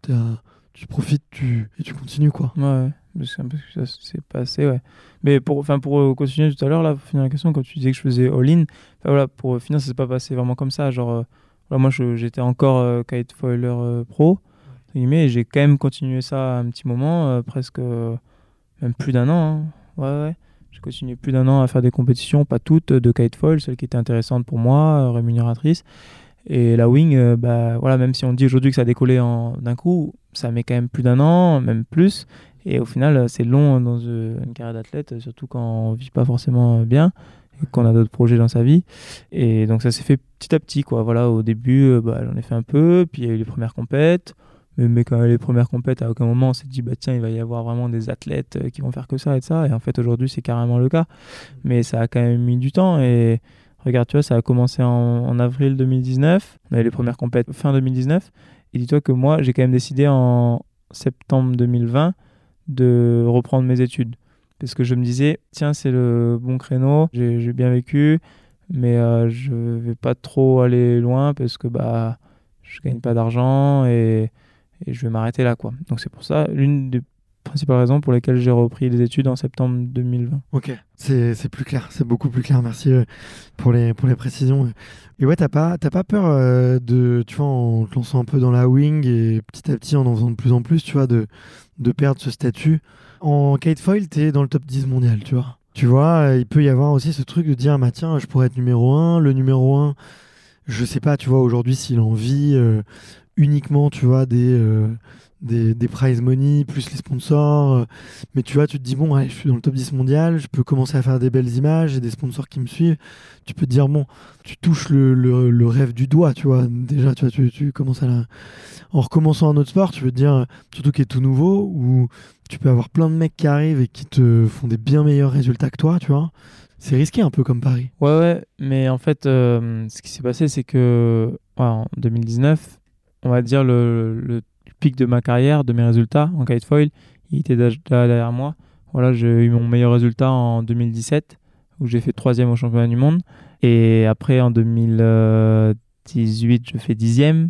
tu profites tu, et tu continues, quoi. Ouais, c'est un peu ce que ça s'est passé, ouais. Mais pour, enfin, pour euh, continuer tout à l'heure, là, pour finir la question, quand tu disais que je faisais all-in, voilà, pour finir, ça s'est pas passé vraiment comme ça. Genre, euh, moi, j'étais encore euh, kite foiler euh, pro, mais j'ai quand même continué ça un petit moment, presque même plus d'un an. Hein. Ouais, ouais. J'ai continué plus d'un an à faire des compétitions, pas toutes, de kite foil, celles qui étaient intéressantes pour moi, rémunératrices. Et la wing, bah, voilà, même si on dit aujourd'hui que ça a décollé d'un coup, ça met quand même plus d'un an, même plus. Et au final, c'est long dans une carrière d'athlète, surtout quand on vit pas forcément bien qu'on a d'autres projets dans sa vie. Et donc ça s'est fait petit à petit, quoi. Voilà, au début, bah, j'en ai fait un peu, puis il y a eu les premières compètes. Mais, quand les premières compètes, à aucun moment on s'est dit, bah tiens, il va y avoir vraiment des athlètes qui vont faire que ça et ça. Et en fait, aujourd'hui, c'est carrément le cas. Mais ça a quand même mis du temps. Et regarde, tu vois, ça a commencé en, avril 2019. On avait les premières compètes fin 2019. Et dis-toi que moi, j'ai quand même décidé en septembre 2020 de reprendre mes études. Parce que je me disais, tiens, c'est le bon créneau, j'ai bien vécu, mais euh, je vais pas trop aller loin parce que bah, je gagne pas d'argent et, je vais m'arrêter là. quoi. Donc c'est pour ça, l'une des principales raisons pour lesquelles j'ai repris les études en septembre 2020. Ok, c'est plus clair, c'est beaucoup plus clair. Merci euh, pour les, pour les précisions. Et ouais, t'as pas, pas peur euh, de, tu vois, en te lançant un peu dans la wing et petit à petit en en faisant de plus en plus, tu vois, de, de perdre ce statut. En kitefoil, tu es dans le top 10 mondial, tu vois. Tu vois, il peut y avoir aussi ce truc de dire, bah tiens, je pourrais être numéro 1. Le numéro 1, je sais pas, tu vois, aujourd'hui, s'il en vit euh, uniquement, tu vois, des, euh, des, des, prize money, plus les sponsors. Euh, mais tu vois, tu te dis, bon, je suis dans le top 10 mondial, je peux commencer à faire des belles images, j'ai des sponsors qui me suivent. Tu peux te dire, bon, tu touches le, le, rêve du doigt, tu vois. Déjà, tu vois, tu, tu commences à. En recommençant un autre sport, tu veux te dire, surtout qui est tout nouveau, où tu peux avoir plein de mecs qui arrivent et qui te font des bien meilleurs résultats que toi, tu vois. C'est risqué un peu comme Paris. Ouais, ouais, mais en fait, euh, ce qui s'est passé, c'est que ouais, en 2019, on va dire le, pic de ma carrière, de mes résultats en kitefoil, il était déjà derrière moi. Voilà, j'ai eu mon meilleur résultat en 2017, où j'ai fait troisième au championnat du monde. Et après, en 2018, je fais dixième.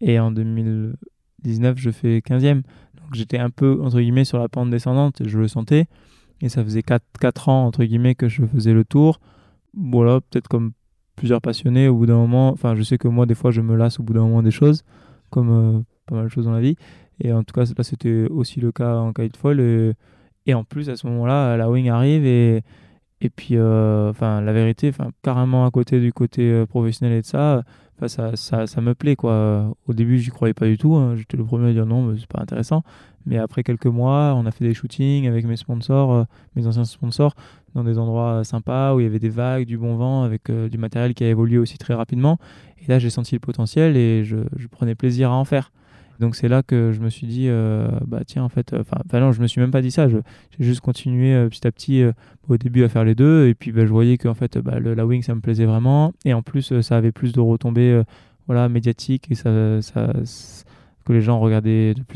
Et en 2019, je fais quinzième. Donc j'étais un peu, entre guillemets, sur la pente descendante, je le sentais. Et ça faisait 4, 4 ans, entre guillemets, que je faisais le tour. Voilà, peut-être comme plusieurs passionnés, au bout d'un moment, enfin, je sais que moi, des fois, je me lasse au bout d'un moment des choses, comme euh, pas mal de choses dans la vie. Et en tout cas, là, c'était aussi le cas en kitefoil. Et, et en plus, à ce moment-là, la wing arrive et, et puis, euh, enfin, la vérité, enfin, carrément à côté du côté euh, professionnel et de ça, ça, ça, ça, me plaît, quoi. Au début, j'y croyais pas du tout. Hein. J'étais le premier à dire non, mais c'est pas intéressant. Mais après quelques mois, on a fait des shootings avec mes sponsors, mes anciens sponsors, dans des endroits sympas où il y avait des vagues, du bon vent, avec du matériel qui a évolué aussi très rapidement. Et là, j'ai senti le potentiel et je, prenais plaisir à en faire. Donc c'est là que je me suis dit, euh, bah tiens, en fait, enfin non, je me suis même pas dit ça. J'ai juste continué euh, petit à petit euh, au début à faire les deux. Et puis bah, je voyais qu'en fait, bah, la wing, ça me plaisait vraiment. Et en plus, ça avait plus de retombées voilà, médiatiques et ça, ça, que les gens regardaient de plus.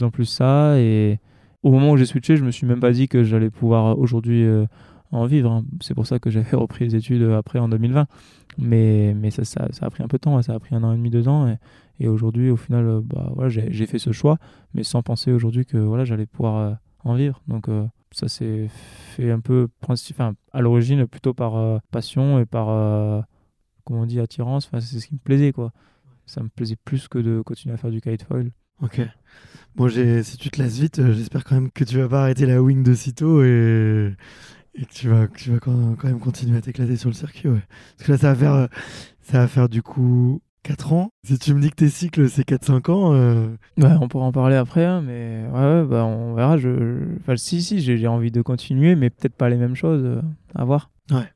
En plus ça, et au moment où j'ai switché, je me suis même pas dit que j'allais pouvoir aujourd'hui... Euh, en vivre. Hein. C'est pour ça que j'avais repris les études après en 2020. Mais, mais ça, ça, ça, a pris un peu de temps, ça a pris un an et demi, deux ans. Et, aujourd'hui, au final, euh, bah, voilà, j'ai fait ce choix, mais sans penser aujourd'hui que voilà, j'allais pouvoir euh, en vivre. Donc euh, ça s'est fait un peu, enfin, à l'origine, plutôt par passion et par, comment on dit, attirance. Enfin, c'est ce qui me plaisait, quoi. ça me plaisait plus que de continuer à faire du kite foil. Ok. Bon, si tu te lasses vite, j'espère quand même que tu vas pas arrêter la wing de sitôt et, et que tu vas, que tu vas quand, même continuer à t'éclater sur le circuit. Ouais. Parce que là, ça va faire, ça va faire du coup 4 ans. Si tu me dis que tes cycles, c'est 4-5 ans. Euh... Ouais, on pourra en parler après, hein, mais ouais, bah, on verra. Je... Enfin, si, si, j'ai envie de continuer, mais peut-être pas les mêmes choses. Euh, à voir. Ouais.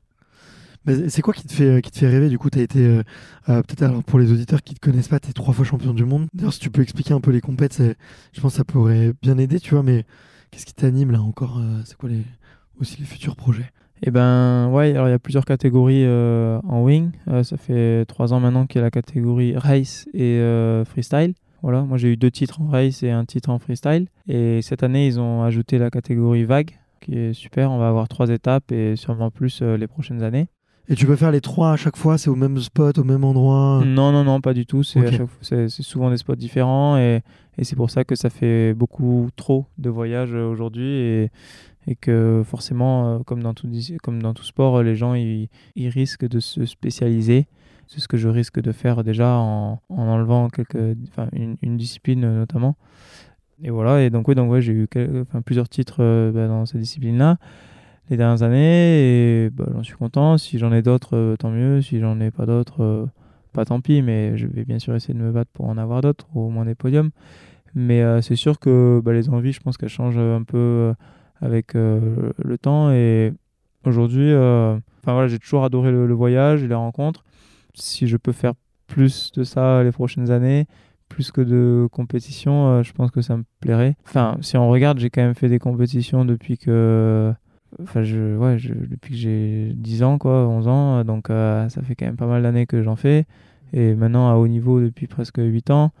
C'est quoi qui te fait, qui te fait rêver Du coup, tu été, euh, euh, peut-être alors pour les auditeurs qui te connaissent pas, tu es trois fois champion du monde. D'ailleurs, si tu peux expliquer un peu les compètes, je pense que ça pourrait bien aider, tu vois, mais qu'est-ce qui t'anime là encore C'est quoi les, aussi les futurs projets? Eh ben ouais, alors il y a plusieurs catégories euh, en wing. Euh, ça fait trois ans maintenant qu'il y a la catégorie race et euh, freestyle. Voilà, moi j'ai eu deux titres en race et un titre en freestyle. Et cette année ils ont ajouté la catégorie vague, qui est super. On va avoir trois étapes et sûrement plus les prochaines années. Et tu peux faire les trois à chaque fois, c'est au même spot, au même endroit Non, non, non, pas du tout. C'est souvent des spots différents et, et c'est pour ça que ça fait beaucoup trop de voyages aujourd'hui. Et et que forcément, euh, comme dans tout, comme dans tout sport, les gens ils, risquent de se spécialiser. C'est ce que je risque de faire déjà en, en enlevant quelques, une, une, discipline notamment. Et voilà, et donc, oui, donc, ouais, j'ai eu plusieurs titres euh, bah, dans cette discipline-là les dernières années et bah, j'en suis content. Si j'en ai d'autres, euh, tant mieux. Si j'en ai pas d'autres, pas tant pis, mais je vais bien sûr essayer de me battre pour en avoir d'autres, au moins des podiums. Mais c'est sûr que bah, les envies, je pense qu'elles changent un peu avec euh, le temps. Et aujourd'hui, euh, voilà, j'ai toujours adoré le, voyage et les rencontres. Si je peux faire plus de ça les prochaines années, plus que de compétition, euh, je pense que ça me plairait. Enfin, si on regarde, j'ai quand même fait des compétitions depuis que enfin je, ouais, depuis que j'ai 10 ans quoi 11 ans donc ça fait quand même pas mal d'années que j'en fais et maintenant à haut niveau depuis presque 8 ans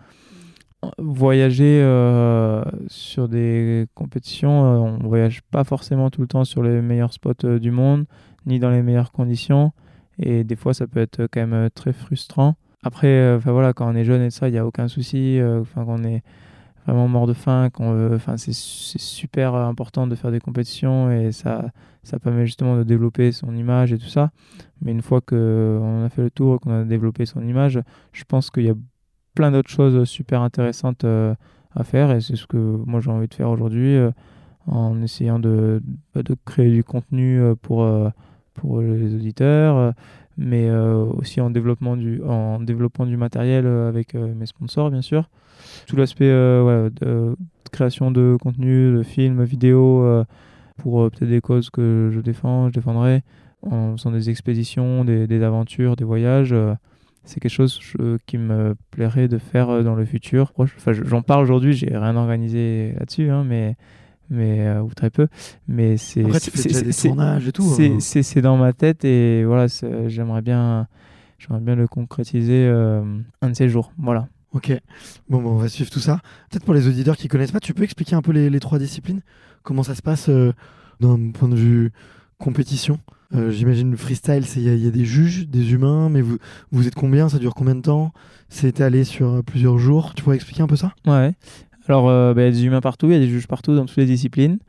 voyager euh, sur des compétitions, euh, on voyage pas forcément tout le temps sur les meilleurs spots euh, du monde, ni dans les meilleures conditions. Et des fois, ça peut être quand même très frustrant. Après, enfin voilà, quand on est jeune et ça, il n'y a aucun souci. Enfin, quand on est vraiment mort de faim, enfin, c'est super important de faire des compétitions et ça, ça permet justement de développer son image et tout ça. Mais une fois qu'on a fait le tour qu'on a développé son image, je pense qu'il y a plein d'autres choses super intéressantes euh, à faire et c'est ce que moi j'ai envie de faire aujourd'hui euh, en essayant de, bah, de, créer du contenu euh, pour, pour les auditeurs mais aussi en développement du, en développant du matériel avec mes sponsors bien sûr tout l'aspect de, création de contenu de films vidéos pour peut-être des causes que je défends je défendrai en faisant des expéditions des, des aventures des voyages c'est quelque chose qui me plairait de faire euh, dans le futur. Enfin, j'en parle aujourd'hui, j'ai rien organisé là-dessus, hein, mais mais euh, ou très peu. Mais c'est des et tout. C'est dans ma tête et voilà, j'aimerais bien j'aimerais bien le concrétiser euh, un de ces jours. Voilà. Ok. Bon, bon, on va suivre tout ça. Peut-être pour les auditeurs qui connaissent pas, tu peux expliquer un peu les, trois disciplines? Comment ça se passe d'un point de vue compétition? Euh, j'imagine le freestyle, il y, a des juges, des humains, mais vous, vous êtes combien? Ça dure combien de temps? C'est étalé sur euh, plusieurs jours. Tu pourrais expliquer un peu ça? Ouais. Alors, euh, bah, il y a des humains partout, il y a des juges partout dans toutes les disciplines.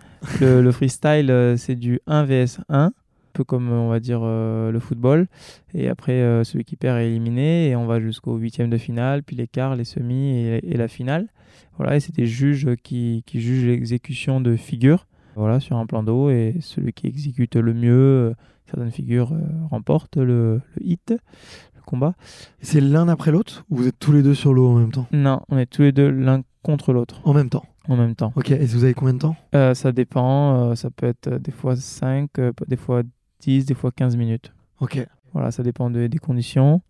le, freestyle, c'est du 1 vs 1, un peu comme on va dire le football. Et après, celui qui perd est éliminé et on va jusqu'au huitième de finale, puis les quarts, les semis et, la finale. Voilà, et c'est des juges qui, qui jugent l'exécution de figures voilà, sur un plan d'eau et celui qui exécute le mieux certaines figures euh, remportent le, hit, le combat. C'est l'un après l'autre ou vous êtes tous les deux sur l'eau en même temps? Non, on est tous les deux l'un contre l'autre. En même temps? En même temps. Ok, et vous avez combien de temps? Euh, Ça dépend, euh, ça peut être des fois 5, des fois 10, des fois 15 minutes. Ok. Voilà, ça dépend des conditions.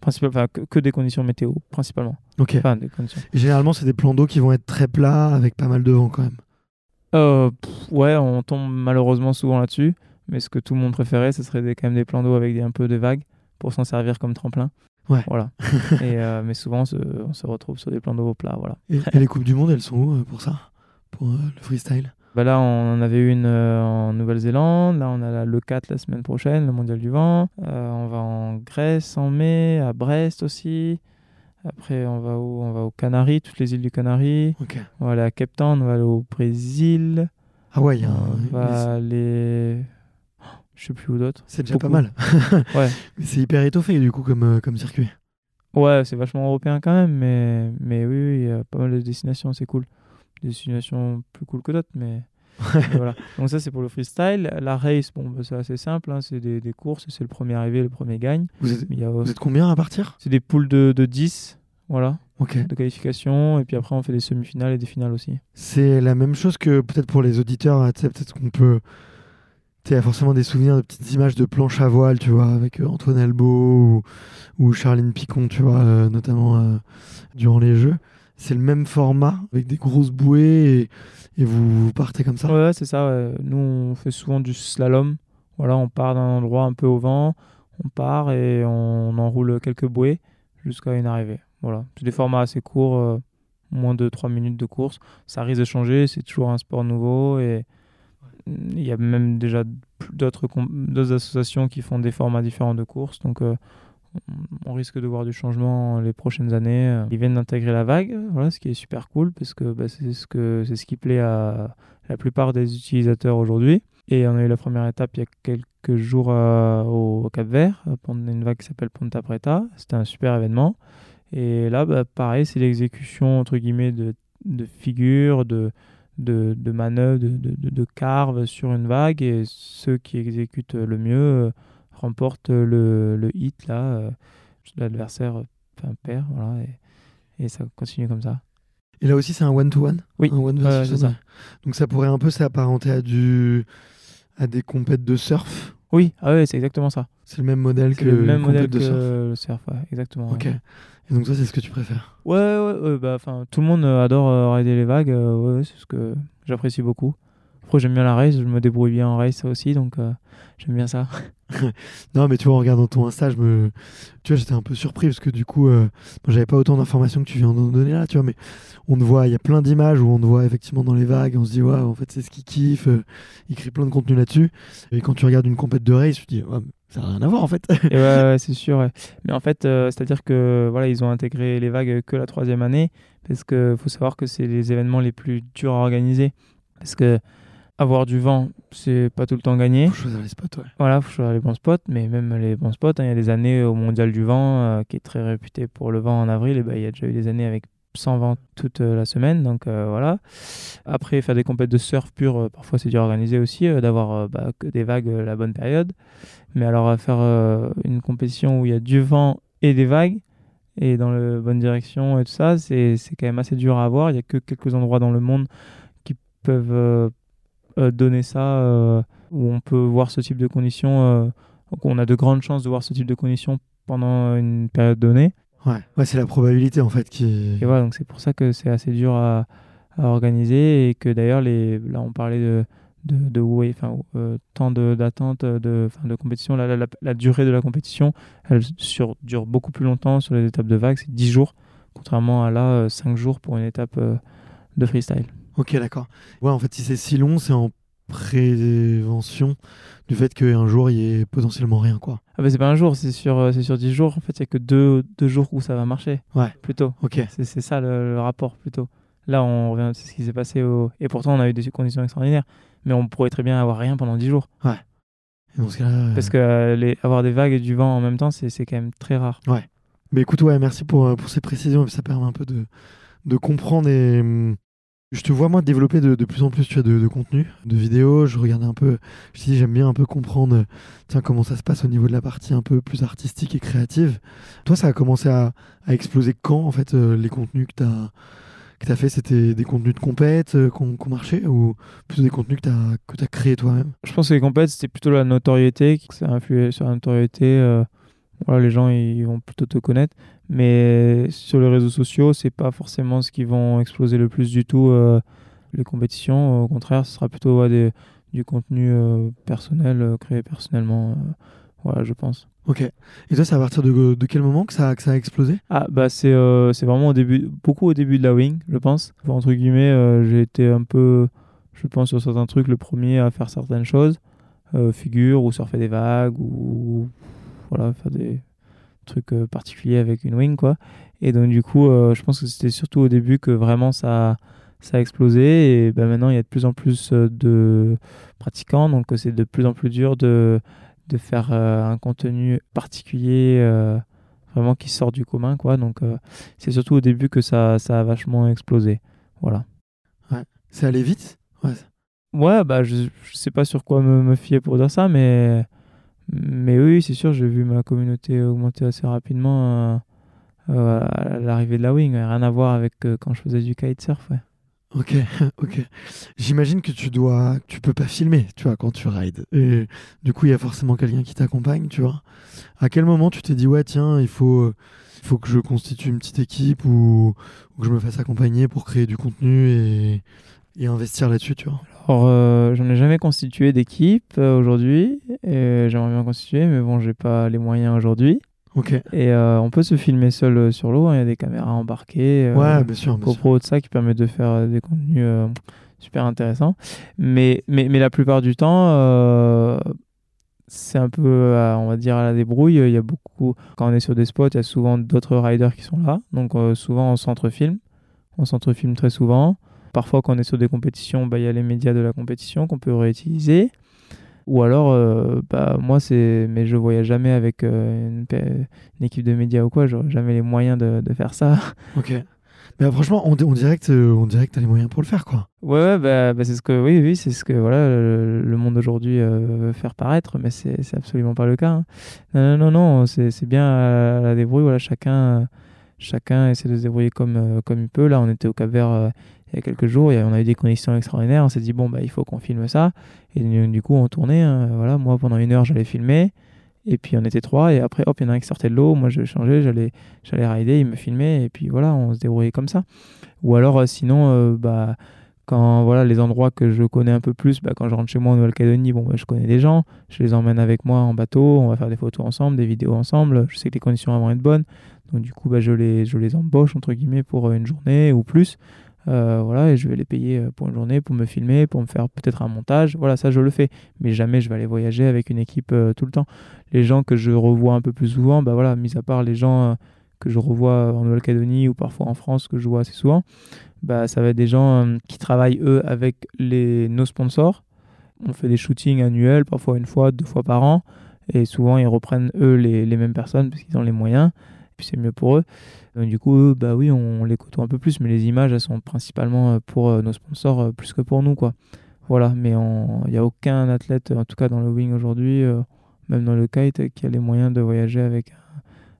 Principalement, que, que, des conditions météo, principalement. Ok. des conditions. généralement, c'est des plans d'eau qui vont être très plats avec pas mal de vent quand même. ouais, on tombe malheureusement souvent là-dessus. Mais ce que tout le monde préférait, ce serait des, quand même des plans d'eau avec un peu de vagues pour s'en servir comme tremplin. Ouais. Voilà. et, euh, mais souvent, on se retrouve sur des plans d'eau plats. Voilà. Et, les Coupes du Monde, elles sont où euh, pour ça? Pour euh, le freestyle? Bah Là, on en avait une en Nouvelle-Zélande. Là, on a le 4 la semaine prochaine, le Mondial du Vent. on va en Grèce en mai, à Brest aussi. Après, on va où? On va aux Canaries, toutes les îles du Canaries. On va aller à Cape Town, on va aller au Brésil. Ah ouais, il y a On va aller je sais plus où d'autres. C'est déjà pas mal. ouais. C'est hyper étoffé du coup comme, euh, comme circuit. Ouais, c'est vachement européen quand même, mais, mais oui, il y a pas mal de destinations, c'est cool. Des destinations plus cool que d'autres, mais, voilà. Donc ça, c'est pour le freestyle. La race, bon, bah, c'est assez simple, hein, c'est des, des courses, c'est le premier arrivé, le premier gagne. Vous êtes, a, vous combien à partir? C'est des poules de, de 10, voilà, de qualification, et puis après, on fait des semi-finales et des finales aussi. C'est la même chose que peut-être pour les auditeurs, hein, peut-être qu'on peut. Tu as forcément des souvenirs de petites images de planche à voile, tu vois, avec euh, Antoine Albo ou, ou Charline Picon, tu vois, euh, notamment euh, durant les Jeux. C'est le même format, avec des grosses bouées, et, vous, partez comme ça? Ouais, c'est ça. Nous, on fait souvent du slalom. Voilà, on part d'un endroit un peu au vent, on part et on enroule quelques bouées jusqu'à une arrivée. Voilà, c'est des formats assez courts, euh, moins de 3 minutes de course. Ça risque de changer, c'est toujours un sport nouveau et il y a même déjà d'autres associations qui font des formats différents de course. Euh, on risque de voir du changement les prochaines années. Ils viennent d'intégrer la vague, voilà, ce qui est super cool parce que bah, c'est ce que c'est ce qui plaît à la plupart des utilisateurs aujourd'hui. Et on a eu la première étape il y a quelques jours euh, au Cap Vert, euh, pendant une vague qui s'appelle Ponta Preta. C'était un super événement. Et là, bah, pareil, c'est l'exécution entre guillemets de, figures, de, manœuvres, de- de carves sur une vague. Et ceux qui exécutent le mieux euh, remportent le, le hit là. euh, L'adversaire euh, un pair, voilà. Et, et ça continue comme ça. Et là aussi, c'est un one-to-one? Oui, Un one c'est one. ça. Donc ça pourrait un peu s'apparenter à, du... à des compètes de surf? Oui, ah ouais, c'est exactement ça. C'est le même modèle que le même modèle de surf? le surf, ouais, exactement. Ok. ouais. Et donc ça, c'est ce que tu préfères? Ouais, ouais, ouais, bah, tout le monde euh, adore euh, rider les vagues. euh, ouais, c'est ce que j'apprécie beaucoup. Après, j'aime bien la race, je me débrouille bien en race aussi, donc euh, j'aime bien ça. Non, mais tu vois, en regardant ton Insta, je me... tu vois, j'étais un peu surpris parce que du coup, euh, moi, j'avais pas autant d'informations que tu viens de nous donner là, tu vois, mais on te voit, il y a plein d'images où on te voit effectivement dans les vagues, on se dit, ouais, en fait, c'est ce qu'il kiffe, euh, il crée plein de contenu là-dessus. Et quand tu regardes une compète de race, tu te dis, ouais, ça n'a rien à voir en fait. Et ouais, ouais, c'est sûr. ouais. Mais en fait, euh, c'est-à-dire que voilà, ils ont intégré les vagues que la troisième année, parce que faut savoir que c'est les événements les plus durs à organiser, parce que avoir du vent, c'est pas tout le temps gagné. Faut choisir les spots, ouais. Voilà, faut choisir les bons spots, mais même les bons spots, hein, il y a des années au Mondial du vent, euh, qui est très réputé pour le vent en avril, et ben, il y a déjà eu des années avec sans vent toute euh, la semaine, donc euh, voilà. Après, faire des compètes de surf pur, euh, parfois c'est dur à organiser aussi, euh, d'avoir bah, que des vagues la bonne période. Mais alors, faire une compétition où il y a du vent et des vagues, et dans la bonne direction et tout ça, c'est quand même assez dur à avoir. Il n'y a que quelques endroits dans le monde qui peuvent donner ça, euh, où on peut voir ce type de conditions, euh, on a de grandes chances de voir ce type de conditions pendant une période donnée. Ouais, ouais c'est la probabilité en fait qui. Et voilà, donc c'est pour ça que c'est assez dur à, à organiser et que d'ailleurs, les, là on parlait de, de, de enfin, euh, temps de- d'attente de, enfin, de compétition, la, la, la- la durée de la compétition, elle sur, dure beaucoup plus longtemps sur les étapes de vague, c'est 10 jours, contrairement à là, 5 jours pour une étape euh, de freestyle. Ok, d'accord. Ouais, en fait, si c'est si long, c'est en prévention du fait qu'un jour il y ait potentiellement rien, quoi. Ah bah c'est pas un jour, c'est sur, euh, c'est sur 10 jours, en fait il n'y a que 2 deux, deux jours où ça va marcher, Ouais. plutôt. Ok. C'est ça le, le rapport plutôt. Là, on revient, c'est ce qui s'est passé au... Et pourtant, on a eu des conditions extraordinaires. Mais on pourrait très bien avoir rien pendant 10 jours. Et dans ce cas-là, euh, Parce que euh, les... avoir des vagues et du vent en même temps, c'est quand même très rare. Mais écoute, ouais, merci pour, pour ces précisions. Ça permet un peu de, de comprendre et. Je te vois, moi, développer de, plus en plus tu vois, de, de contenu, de vidéos. Je regarde un peu. Je dis, j'aime bien un peu comprendre tiens, comment ça se passe au niveau de la partie un peu plus artistique et créative. Toi, ça a commencé à, exploser quand, en fait, euh, les contenus que tu as. Que tu as fait, c'était des contenus de compète euh, qu'on qu'on marchait ou plutôt des contenus que tu as, que as créés toi-même? Je pense que les compètes, c'était plutôt la notoriété, que ça a influé sur la notoriété. euh, Voilà, les gens, ils vont plutôt te connaître. Mais sur les réseaux sociaux, c'est pas forcément ce qui vont exploser le plus du tout. euh, les compétitions, au contraire, ce sera plutôt ouais, des- du contenu euh, personnel, euh, créé personnellement. voilà, je pense. Ok. Et toi, c'est à partir de, de quel moment que ça, que ça a explosé? Ah bah c'est c'est vraiment au début beaucoup au début de la wing je pense Enfin, entre guillemets j'ai été un peu je pense sur certains trucs le premier à faire certaines choses figure ou surfer des vagues ou voilà faire des trucs euh, particuliers avec une wing quoi et donc du coup euh, je pense que c'était surtout au début que vraiment ça ça a explosé et ben maintenant il y a de plus en plus euh, de pratiquants donc c'est de plus en plus dur de de faire un contenu particulier vraiment qui sort du commun, quoi. Donc, euh, c'est surtout au début que ça, ça a vachement explosé. Voilà. Ouais. C'est allé vite? Ouais. Ouais, bah, je, je sais pas sur quoi me, me fier pour dire ça, mais, mais oui, c'est sûr, j'ai vu ma communauté augmenter assez rapidement euh, euh, à l'arrivée de la wing. Rien à voir avec euh, quand je faisais du kitesurf, ouais. Ok, ok. J'imagine que tu dois, tu peux pas filmer, tu vois, quand tu rides. Et du coup, il y a forcément quelqu'un qui t'accompagne, tu vois. À quel moment tu t'es dit, ouais, tiens, il faut, il faut que je constitue une petite équipe ou, ou que je me fasse accompagner pour créer du contenu et, et investir là-dessus, tu vois. Alors, euh, j'en ai jamais constitué d'équipe euh, aujourd'hui. et J'aimerais bien constituer, mais bon, j'ai pas les moyens aujourd'hui. Ok. Et euh, on peut se filmer seul euh, sur l'eau. hein. Il y a des caméras embarquées. euh, ouais, bien sûr. GoPro de ça qui permet de faire des contenus super intéressants. Mais, mais, mais la plupart du temps, c'est un peu, on va dire, à la débrouille. Il y a beaucoup, quand on est sur des spots, il y a souvent d'autres riders qui sont là. Donc euh, souvent, on s'entre-filme. On s'entre-filme très souvent. Parfois, quand on est sur des compétitions, bah, il y a les médias de la compétition qu'on peut réutiliser. Ou alors, euh, bah, moi, c'est. Mais je voyage jamais avec euh, une, équipe de médias ou quoi. J'aurais jamais les moyens de, de faire ça. Ok. Mais euh, franchement, on, on dirait que t'as les moyens pour le faire, quoi. Ouais, ouais, bah, bah, c'est ce que, oui, oui, c'est ce que voilà, le, le monde aujourd'hui euh, veut faire paraître, mais c'est c'est absolument pas le cas. hein. Non, non, non, non, c'est c'est bien à la débrouille. Voilà, chacun, chacun essaie de se débrouiller comme, comme il peut. Là, on était au Cap Vert il y a quelques jours, on a eu des conditions extraordinaires. On s'est dit, bon, bah, il faut qu'on filme ça. Et du, du coup, on tournait. hein. voilà, moi, pendant une heure, j'allais filmer. Et puis, on était trois. Et après, hop, il y en a un qui sortait de l'eau. Moi, je changeais, j'allais j'allais rider, il me filmait. Et puis, voilà, on se débrouillait comme ça. Ou alors, euh, sinon, euh, bah quand voilà les endroits que je connais un peu plus, bah, quand je rentre chez moi en Nouvelle-Calédonie, bon, bah, je connais des gens, je les emmène avec moi en bateau, on va faire des photos ensemble, des vidéos ensemble, je sais que les conditions vont être bonnes, donc du coup bah, je, les, je les embauche entre guillemets pour euh, une journée ou plus, Euh, voilà, et je vais les payer euh, pour une journée, pour me filmer, pour me faire peut-être un montage, voilà, ça je le fais, mais jamais je vais aller voyager avec une équipe euh, tout le temps. Les gens que je revois un peu plus souvent, bah voilà, mis à part les gens que je revois en Nouvelle-Calédonie ou parfois en France que je vois assez souvent, bah, ça va être des gens qui travaillent eux avec les, nos sponsors. On fait des shootings annuels, parfois une fois, deux fois par an. Et souvent, ils reprennent eux les, les mêmes personnes parce qu'ils ont les moyens. Et puis c'est mieux pour eux. Du coup, bah oui, on les côtoie un peu plus. Mais les images, elles sont principalement euh, pour euh, nos sponsors euh, plus que pour nous. quoi. Voilà, mais il n'y a aucun athlète, en tout cas dans le wing aujourd'hui, même dans le kite, qui a les moyens de voyager avec,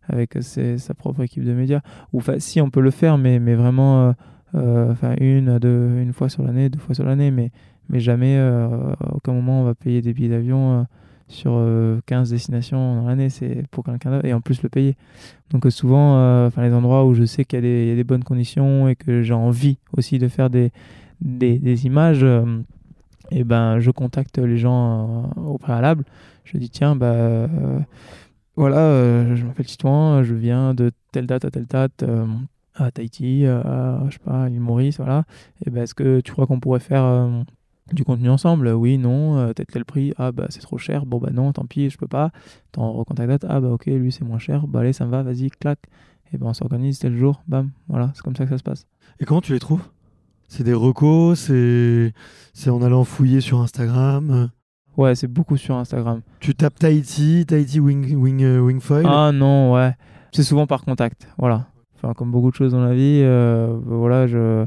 avec sa propre équipe de médias. Ou si, on peut le faire, mais, mais vraiment euh, une, deux, une fois sur l'année, deux fois sur l'année, mais, mais jamais, à aucun moment, on va payer des billets d'avion sur euh, 15 destinations dans l'année, c'est pour quelqu'un d'autre, et en plus le payer. Donc euh, souvent, euh, les endroits où je sais qu'il y, a des- il y a des bonnes conditions et que j'ai envie aussi de faire des, des, des images, euh, et ben je contacte les gens au préalable. Je dis tiens, bah voilà, je m'appelle Titouan, je viens de telle date à telle date. à Tahiti, à, je sais pas, à l'île Maurice, voilà. Et ben, est-ce que tu crois qu'on pourrait faire du contenu ensemble Oui, non, euh, peut-être quel prix Ah, bah, c'est trop cher. Bon, bah, non, tant pis, je peux pas. T'en recontactes date. Ah, bah, ok, lui, c'est moins cher. Bah, allez, ça me va, vas-y, clac. Et ben, on s'organise tel jour, bam, voilà, c'est comme ça que ça se passe. Et comment tu les trouves? C'est des recos, c'est c'est en allant fouiller sur Instagram? Ouais, c'est beaucoup sur Instagram. Tu tapes Tahiti, Tahiti Wing, wing, euh, Wingfoil? Ah non, ouais. C'est souvent par contact, voilà. Enfin, comme beaucoup de choses dans la vie, euh, voilà, je...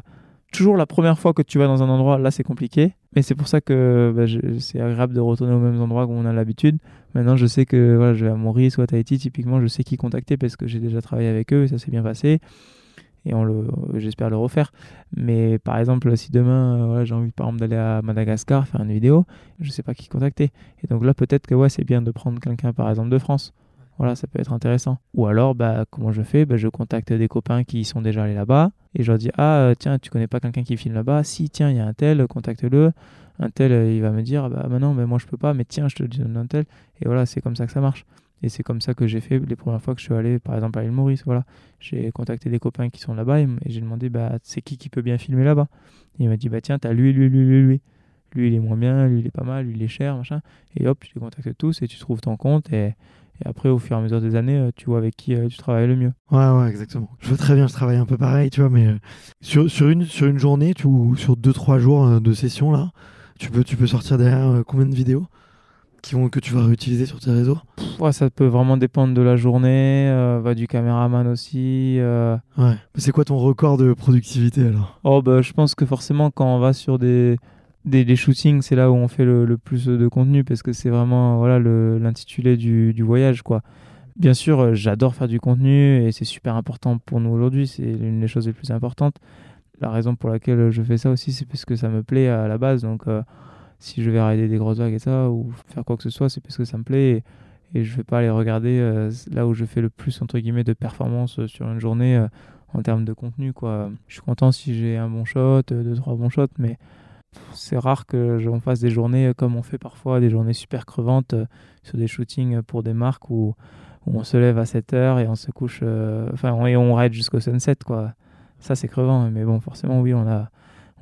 Toujours la première fois que tu vas dans un endroit, là, c'est compliqué. Mais c'est pour ça que bah, c'est agréable de retourner aux mêmes endroits où on a l'habitude. Maintenant, je sais que voilà, je vais à Maurice ou à Tahiti, typiquement, je sais qui contacter parce que j'ai déjà travaillé avec eux et ça s'est bien passé. Et j'espère le refaire. Mais par exemple, si demain, euh, voilà, j'ai envie, par exemple, d'aller à Madagascar faire une vidéo, je sais pas qui contacter. Et donc là, peut-être que ouais, c'est bien de prendre quelqu'un, par exemple, de France. Voilà, ça peut être intéressant. Ou alors, bah, comment je fais? Bah, Je contacte des copains qui sont déjà allés là-bas et je leur dis Ah, euh, tiens, tu connais pas quelqu'un qui filme là-bas? Si, tiens, il y a un tel, contacte-le. Un tel, euh, il va me dire Bah, bah non, mais moi je peux pas, mais tiens, je te donne un tel. Et voilà, c'est comme ça que ça marche. Et c'est comme ça que j'ai fait les premières fois que je suis allé, par exemple, à l'île Maurice. Voilà. J'ai contacté des copains qui sont là-bas et j'ai demandé bah, C'est qui qui peut bien filmer là-bas? Il m'a dit Bah, tiens, t'as lui, lui, lui, lui, lui. Lui, il est moins bien, lui, il est pas mal, lui, il est cher, machin. Et hop, tu les contactes tous et tu trouves ton compte. Et, et après, au fur et à mesure des années, euh, tu vois avec qui euh, tu travailles le mieux. Ouais, ouais, exactement. Je vois très bien, je travaille un peu pareil, tu vois, mais euh, sur, sur, une, sur une journée, tu, ou sur 2-3 jours euh, de session, là, tu peux, tu peux sortir derrière combien de vidéos qui vont, que tu vas réutiliser sur tes réseaux? Ouais, Ça peut vraiment dépendre de la journée, euh, du caméraman aussi. Euh. Ouais. C'est quoi ton record de productivité alors? Oh, bah, je pense que forcément, quand on va sur des, des, shootings, c'est là où on fait le, plus de contenu parce que c'est vraiment voilà l'intitulé du, du, voyage. quoi. Bien sûr, euh, j'adore faire du contenu et c'est super important pour nous aujourd'hui. C'est l'une des choses les plus importantes. La raison pour laquelle je fais ça aussi, c'est parce que ça me plaît à la base. Donc, si je vais rider des grosses vagues et ça, ou faire quoi que ce soit, c'est parce que ça me plaît. Et, je je vais pas aller regarder euh, là où je fais le plus, entre guillemets, de performance euh, sur une journée euh, en termes de contenu. Quoi. Je suis content si j'ai un bon shot, deux, trois bons shots, mais c'est rare que j'en fasse des journées comme on fait parfois, des journées super crevantes sur des shootings pour des marques où, où, on se lève à 7 heures et on se couche, enfin, et on ride jusqu'au sunset, quoi. Ça, c'est crevant, mais bon, forcément, oui, on a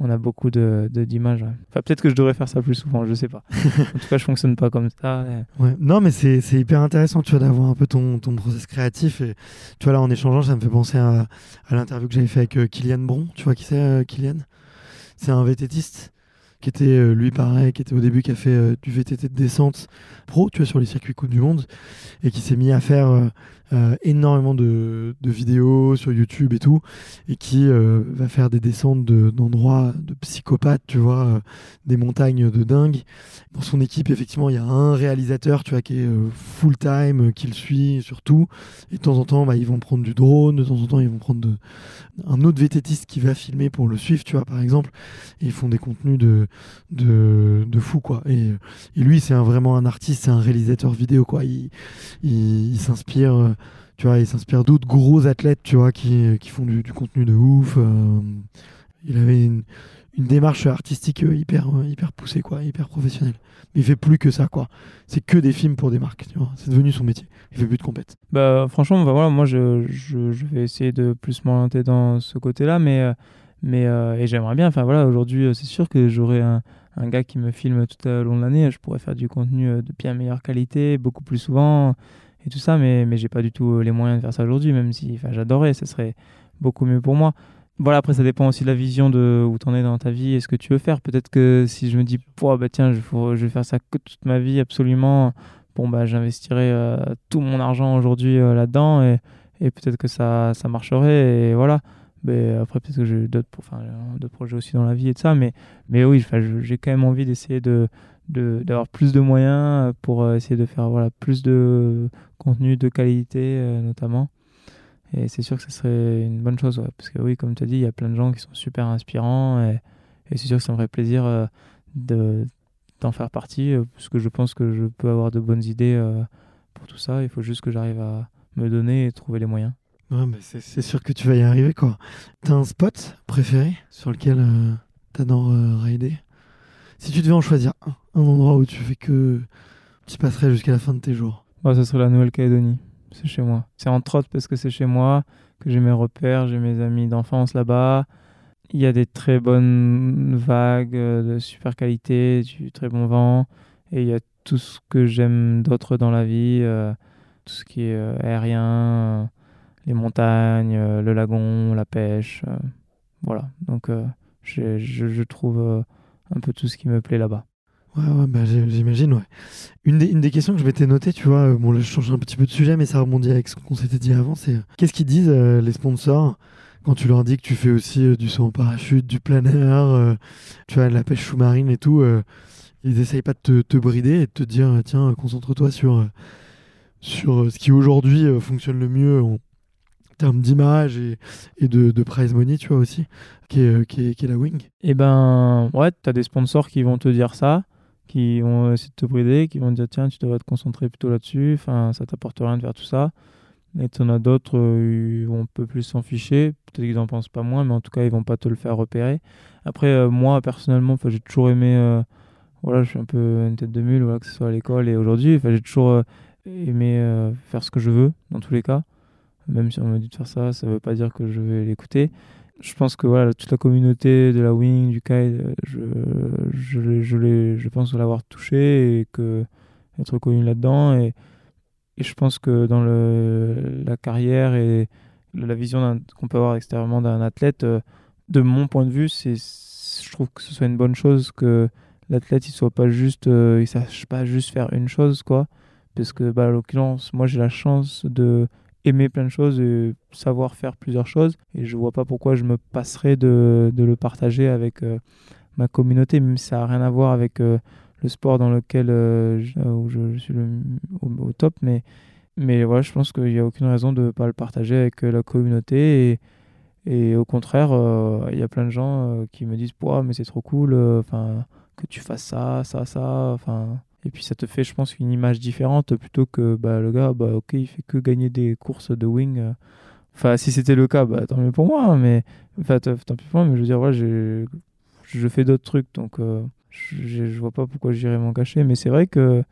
on a beaucoup de, d'images. Enfin, peut-être que je devrais faire ça plus souvent, je sais pas. en tout cas, je fonctionne pas comme ça. Ouais. Non, mais c'est, hyper intéressant, tu vois, d'avoir un peu ton, ton process créatif. Et tu vois, là, en échangeant, ça me fait penser à, à l'interview que j'avais fait avec euh, Kylian Bron. Tu vois qui c'est, euh, Kylian? C'est un VTTiste qui était, euh, lui, pareil, qui était au début, qui a fait du VTT de descente pro, tu vois, sur les circuits Coupe du Monde, et qui s'est mis à faire euh, énormément de, vidéos sur YouTube et tout, et qui euh, va faire des descentes d'endroits de, psychopathes, tu vois, euh, des montagnes de dingue. Dans son équipe, effectivement, il y a un réalisateur, tu vois, qui est full time, qui le suit surtout. Et de temps en temps, bah, ils vont prendre du drone, de temps en temps, ils vont prendre un autre VTTiste qui va filmer pour le suivre, tu vois, par exemple. Et ils font des contenus de, de, de fou, quoi. Et, lui, c'est vraiment un artiste, c'est un réalisateur vidéo, quoi. Il, il s'inspire tu vois, il s'inspire d'autres gros athlètes, tu vois, qui, qui font du, contenu de ouf. Euh, il avait une, démarche artistique hyper, hyper poussée, quoi, hyper professionnelle. Mais il fait plus que ça, quoi. C'est que des films pour des marques, tu vois. C'est devenu son métier. Il fait plus de compète. Bah, franchement, bah, voilà, moi, je, je, vais essayer de plus m'orienter dans ce côté-là, mais, euh, mais euh, et j'aimerais bien. Enfin, voilà, aujourd'hui, c'est sûr que j'aurai un, un gars qui me filme tout au long de l'année. Je pourrais faire du contenu de bien meilleure qualité, beaucoup plus souvent et tout ça, mais, mais j'ai pas du tout les moyens de faire ça aujourd'hui, même si j'adorais, ce serait beaucoup mieux pour moi. Voilà, après, ça dépend aussi de la vision de où tu en es dans ta vie et ce que tu veux faire. Peut-être que si je me dis, bah, tiens, je, je vais faire ça toute ma vie, absolument, bon, bah, j'investirai euh, tout mon argent aujourd'hui euh, là-dedans et, peut-être que ça, ça marcherait. Et voilà. Mais après, peut-être que j'ai d'autres projets aussi dans la vie et de ça. Mais, mais oui, j'ai quand même envie d'essayer de, d'avoir plus de moyens pour euh, essayer de faire voilà, plus de contenu de qualité euh, notamment. Et c'est sûr que ce serait une bonne chose, parce que oui, comme tu as dit, il y a plein de gens qui sont super inspirants et, c'est sûr que ça me ferait plaisir euh, de, d'en faire partie, parce que je pense que je peux avoir de bonnes idées pour tout ça. Il faut juste que j'arrive à me donner et trouver les moyens. Ouais, mais c'est, c'est sûr que tu vas y arriver, quoi. T'as un spot préféré sur lequel t'adores rider? Si tu devais en choisir un, un endroit où tu fais que tu passerais jusqu'à la fin de tes jours bah, Ce serait la Nouvelle-Calédonie. C'est chez moi. C'est entre autres parce que c'est chez moi, que j'ai mes repères, j'ai mes amis d'enfance là-bas. Il y a des très bonnes vagues euh, de super qualité, du très bon vent. Et il y a tout ce que j'aime d'autre dans la vie, euh, tout ce qui est euh, aérien, les montagnes, le lagon, la pêche. voilà. Donc je, je, trouve un peu tout ce qui me plaît là-bas. Ouais, ouais bah, j'imagine, ouais. Une des, questions que je m'étais notée, tu vois, euh, bon là je change un petit peu de sujet, mais ça rebondit avec ce qu'on s'était dit avant, c'est euh, qu'est-ce qu'ils disent euh, les sponsors quand tu leur dis que tu fais aussi du saut en parachute, du planeur, tu vois, de la pêche sous-marine et tout, ils essayent pas de te, brider et de te dire, tiens, concentre-toi sur, sur ce qui aujourd'hui fonctionne le mieux termes d'image et, de, de, prize money, tu vois aussi, qui est, est la Wing Et eh ben, ouais, tu as des sponsors qui vont te dire ça, qui vont essayer de te brider, qui vont dire tiens, tu devrais te concentrer plutôt là-dessus, enfin, ça t'apporte rien de faire tout ça. Et tu en as d'autres, euh, ils vont un peu plus s'en ficher, peut-être qu'ils en pensent pas moins, mais en tout cas, ils vont pas te le faire repérer. Après, euh, moi, personnellement, j'ai toujours aimé, euh, voilà, je suis un peu une tête de mule, voilà, que ce soit à l'école et aujourd'hui, j'ai toujours aimé faire ce que je veux, dans tous les cas même si on me dit de faire ça, ça ne veut pas dire que je vais l'écouter. Je pense que voilà, toute la communauté de la Wing, du Kai, je, je, je, pense l'avoir touché et être connu là-dedans. Et, je pense que dans le, la carrière et la vision qu'on peut avoir extérieurement d'un athlète, euh, de mon point de vue, c'est, je trouve que ce soit une bonne chose que l'athlète il soit pas juste il sache pas juste faire une chose quoi parce que bah, l'occurrence moi j'ai la chance de aimer plein de choses et savoir faire plusieurs choses et je vois pas pourquoi je me passerais de, de le partager avec ma communauté même si ça n'a rien à voir avec le sport dans lequel je, où je, suis au, top mais mais voilà, je pense qu'il n'y a aucune raison de ne pas le partager avec la communauté. Et, au contraire, euh, il y a plein de gens euh, qui me disent mais c'est trop cool euh, enfin que tu fasses ça, ça, ça. Enfin, et puis ça te fait, je pense, une image différente plutôt que bah, le gars, bah, ok, il fait que gagner des courses de wing. Enfin, si c'était le cas, bah, tant mieux pour moi. Hein, mais enfin, tant pis pour moi. Mais je veux dire, ouais, je fais d'autres trucs, donc je, je vois pas pourquoi j'irais m'en cacher. Mais c'est vrai que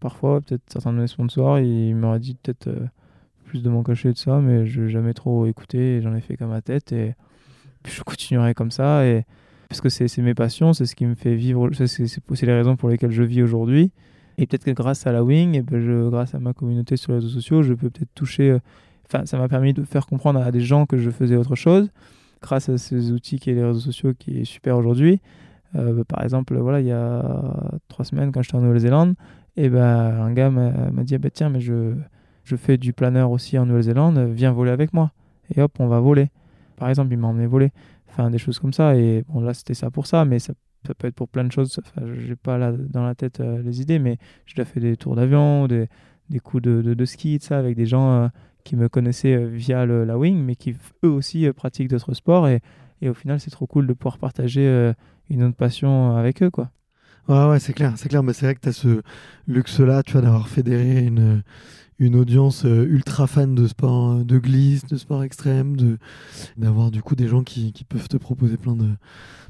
parfois, peut-être certains de mes sponsors, ils m'auraient dit peut-être plus de m'en cacher de ça, mais je n'ai jamais trop écouté j'en ai fait comme ma tête et puis je continuerai comme ça. Et, parce que c'est mes passions, c'est ce qui me fait vivre, c'est les raisons pour lesquelles je vis aujourd'hui. Et peut-être que grâce à la Wing, et ben je, grâce à ma communauté sur les réseaux sociaux, je peux peut-être toucher. Euh, enfin, ça m'a permis de faire comprendre à des gens que je faisais autre chose grâce à ces outils qui est les réseaux sociaux qui est super aujourd'hui. Euh, par exemple, voilà, il y a trois semaines, quand j'étais en Nouvelle-Zélande, et ben, un gars m'a dit ben, tiens, mais je, je fais du planeur aussi en Nouvelle-Zélande, viens voler avec moi. Et hop, on va voler. Par exemple, il m'a emmené voler. Enfin, des choses comme ça. Et bon, là, c'était ça pour ça, mais ça, peut être pour plein de choses. Enfin, j'ai pas là dans la tête euh, les idées, mais j'ai déjà fait des tours d'avion, des, coups de, de, ski, ça, avec des gens euh, qui me connaissaient euh, via la wing, mais qui eux aussi pratiquent d'autres sports. Et, et au final, c'est trop cool de pouvoir partager une autre passion avec eux, quoi. Ouais, ouais, c'est clair, c'est clair. Mais c'est vrai que tu as ce luxe-là, tu vois, d'avoir fédéré une une audience euh, ultra fan de sport euh, de glisse, de sport extrême, de d'avoir du coup des gens qui, qui, peuvent te proposer plein de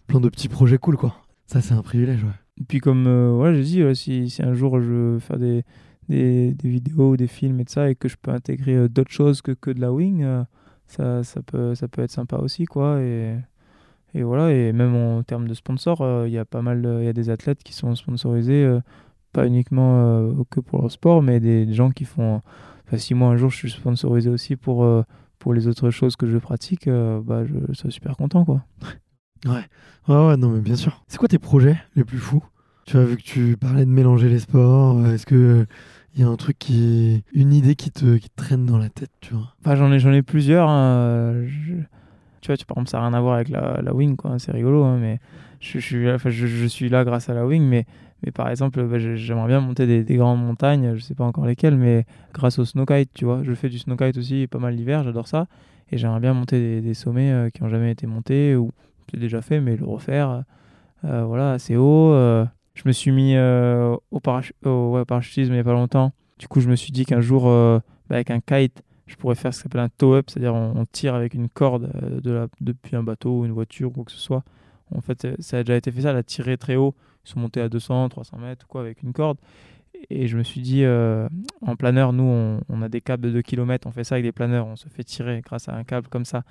plein de petits projets cool quoi. Ça c'est un privilège ouais. Et puis comme euh, j'ai dit si, si, un jour je veux faire des, des, des, vidéos des films et de ça et que je peux intégrer d'autres choses que, que de la wing, ça, ça peut ça peut être sympa aussi quoi et et voilà et même en termes de sponsors, il y a pas mal il y a des athlètes qui sont sponsorisés pas uniquement euh, que pour leur sport, mais des, gens qui font. Enfin, si moi un jour je suis sponsorisé aussi pour, euh, pour les autres choses que je pratique, euh, bah, je serais super content. quoi. Ouais. ouais, ouais, non, mais bien sûr. C'est quoi tes projets les plus fous? Tu as vu que tu parlais de mélanger les sports. Est-ce que. Il y a un truc qui. Une idée qui te, qui te traîne dans la tête, tu vois? J'en ai, j'en ai plusieurs. Hein. Tu vois, tu, par exemple, ça n'a rien à voir avec la, la wing, quoi. C'est rigolo, hein, mais je, je, enfin, je, je, suis là grâce à la wing, mais mais par exemple, bah, j'aimerais bien monter des, grandes montagnes, je sais pas encore lesquelles, mais grâce au snowkite, tu vois. Je fais du snowkite aussi pas mal l'hiver, j'adore ça. Et j'aimerais bien monter des, sommets euh, qui n'ont jamais été montés, ou j'ai déjà fait, mais le refaire, euh, voilà, assez haut. Euh. je me suis mis au, parachutisme il n'y a pas longtemps. Du coup, je me suis dit qu'un jour, bah, avec un kite, je pourrais faire ce qu'on appelle un tow-up, c'est-à-dire on, tire avec une corde depuis un bateau ou une voiture ou quoi que ce soit. En fait, ça a déjà été fait ça, la tirer très haut ils sont montés à 200, 300 mètres quoi, avec une corde. Et je me suis dit, euh, en planeur, nous, on, a des câbles de 2 km, on fait ça avec des planeurs, on se fait tirer grâce à un câble comme ça.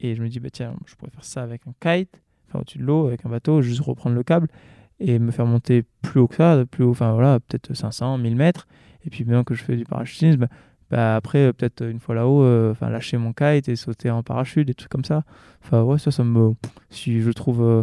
Et je me dis, bah, tiens, je pourrais faire ça avec un kite, enfin au-dessus de l'eau, avec un bateau, juste reprendre le câble et me faire monter plus haut que ça, plus haut, enfin voilà, peut-être 500, 1000 mètres. Et puis maintenant que je fais du parachutisme, bah, après, peut-être une fois là-haut, euh, lâcher mon kite et sauter en parachute, des trucs comme ça. Enfin ouais, ça, ça me. Si je trouve. Euh,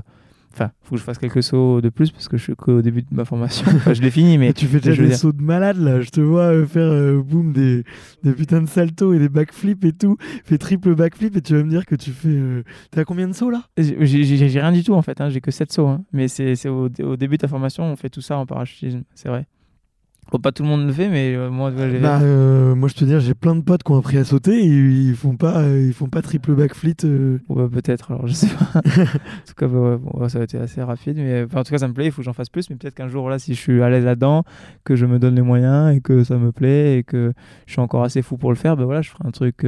Enfin, faut que je fasse quelques sauts de plus parce que je suis qu'au début de ma formation. Enfin, je l'ai fini, mais. tu fais déjà des sauts de malade là. Je te vois euh, faire euh, boum des, des putains de saltos et des backflips et tout. Fais triple backflip et tu vas me dire que tu fais. Euh... T'as combien de sauts là? J'ai rien du tout en fait. Hein. J'ai que 7 sauts. Hein. Mais c'est au, au, début de ta formation, on fait tout ça en parachutisme. C'est vrai pas tout le monde le fait, mais euh, moi, bah, euh, moi, je te dis, j'ai plein de potes qui ont appris à sauter et ils font pas, ils font pas triple backflip. Euh. Bah, peut-être, alors je sais pas. en tout cas, bah, ça a été assez rapide, mais en tout cas, ça me plaît. Il faut que j'en fasse plus, mais peut-être qu'un jour, là, si je suis à l'aise là-dedans, que je me donne les moyens et que ça me plaît et que je suis encore assez fou pour le faire, ben voilà, je ferai un truc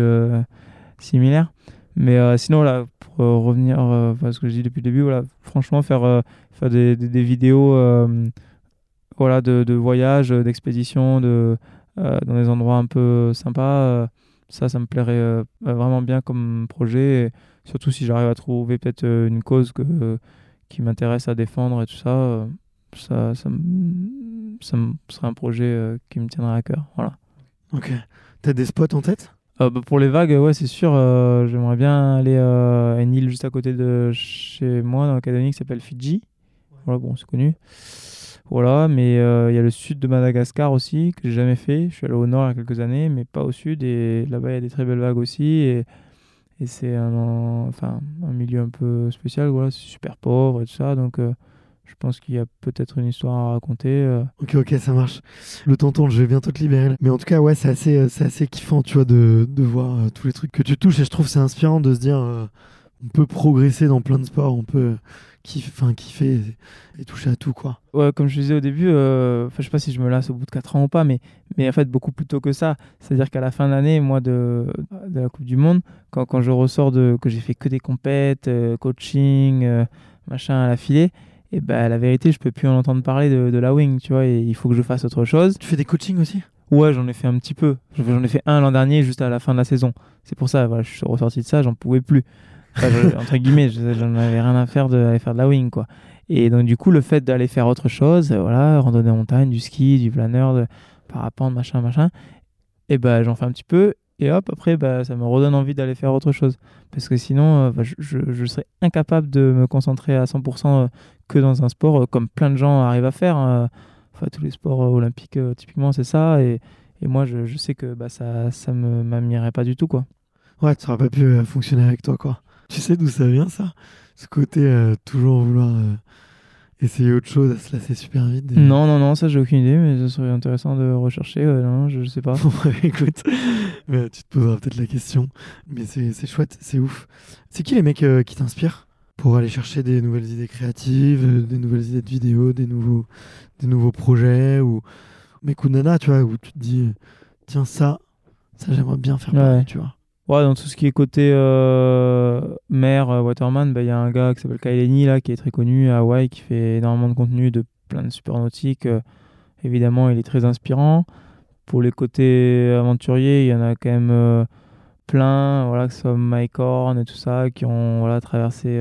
similaire. Mais sinon, là, pour revenir à ce que je dis depuis le début, voilà, franchement, faire, faire des, des, des vidéos voilà, de, de voyage, d'expédition, de, euh, dans des endroits un peu sympas. Euh, ça, ça me plairait euh, vraiment bien comme projet. surtout si j'arrive à trouver peut-être une cause que, qui m'intéresse à défendre et tout ça, ça, ça, ça serait un projet qui me tiendrait à cœur. Voilà. Ok. T'as des spots en tête? Bah, pour les vagues, ouais, c'est sûr. j'aimerais bien aller à une île juste à côté de chez moi, dans l'Académie, qui s'appelle Fidji. Voilà, bon, c'est connu. Voilà, mais euh, il y a le sud de Madagascar aussi, que j'ai jamais fait. Je suis allé au nord il y a quelques années, mais pas au sud. Et là-bas, il y a des très belles vagues aussi. Et, c'est un, milieu un peu spécial. Voilà, c'est super pauvre et tout ça. Donc, euh, je pense qu'il y a peut-être une histoire à raconter. euh. Ok, ok, ça marche. Le tonton, je vais bientôt te libérer. Mais en tout cas, ouais, c'est assez, assez kiffant, tu vois, de, de voir tous les trucs que tu touches. Et je trouve c'est inspirant de se dire, on peut progresser dans plein de sports, on peut kiffer, enfin, kiffer et, et toucher à tout, quoi. Ouais, comme je disais au début, euh, je sais pas si je me lasse au bout de 4 ans ou pas, mais, mais en fait, beaucoup plus tôt que ça. C'est-à-dire qu'à la fin de l'année, moi, de, de la Coupe du Monde, quand, quand je ressors de que j'ai fait que des compètes, euh, coaching, euh, machin à la filée, et ben la vérité, je peux plus en entendre parler de, de la wing, tu vois, et il faut que je fasse autre chose. Tu fais des coachings aussi? Ouais, j'en ai fait un petit peu. J'en ai fait un l'an dernier, juste à la fin de la saison. C'est pour ça, voilà, je suis ressorti de ça, j'en pouvais plus. Enfin, je- entre guillemets, je- j'en avais rien à faire d'aller faire de la wing, quoi. Et donc, du coup, le fait d'aller faire autre chose, euh, voilà, randonnée en montagne, du ski, du planeur, de parapente, machin, machin, et ben j'en fais un petit peu. Et hop, après, bah, ça me redonne envie d'aller faire autre chose. Parce que sinon, euh, bah, je, je- je serais incapable de me concentrer à 100% que dans un sport, euh, comme plein de gens arrivent à faire. hein. Enfin, tous les sports euh, olympiques, euh, typiquement, c'est ça. Et, et moi, je, je sais que bah, ça ça me m'admirait pas du tout, quoi. Ouais, tu n'aurais pas pu euh, fonctionner avec toi, quoi. Tu sais d'où ça vient, ça? Ce côté euh, toujours vouloir euh, essayer autre chose, à se lasser super vite. Non, non, non, ça, j'ai aucune idée, mais ce serait intéressant de rechercher. ouais, non, je, je sais pas. Bah, écoute, mais tu te poseras peut-être la question. Mais c'est chouette, c'est ouf. C'est qui les mecs euh, qui t'inspirent pour aller chercher des nouvelles idées créatives, des nouvelles idées de vidéos, des nouveaux, des nouveaux projets ou mec ou nana, tu vois, où tu te dis, tiens, ça, ça j'aimerais bien faire pareil, tu vois? Dans tout ce qui est côté euh, mer, euh, waterman, bah, il y a un gars qui s'appelle Lenny, là, qui est très connu à Hawaï, qui fait énormément de contenu de plein de super nautiques. Euh, évidemment, il est très inspirant. Pour les côtés aventuriers, il y en a quand même plein, voilà, que et tout ça, qui ont traversé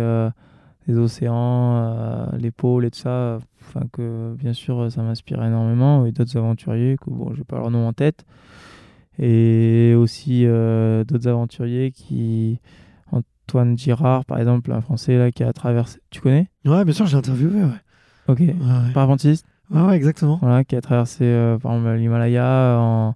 les océans, les pôles et tout ça. Enfin, que bien sûr, ça m'inspire énormément. Et d'autres aventuriers, que bon, j'ai pas leur nom en tête et aussi euh, d'autres aventuriers qui Antoine Girard par exemple un français là qui a traversé tu connais? Ouais, bien sûr, j'ai interviewé, ouais. ok Ouais, ouais. parapentiste? Ouais, ouais, exactement. voilà qui a traversé euh, par exemple l'Himalaya en,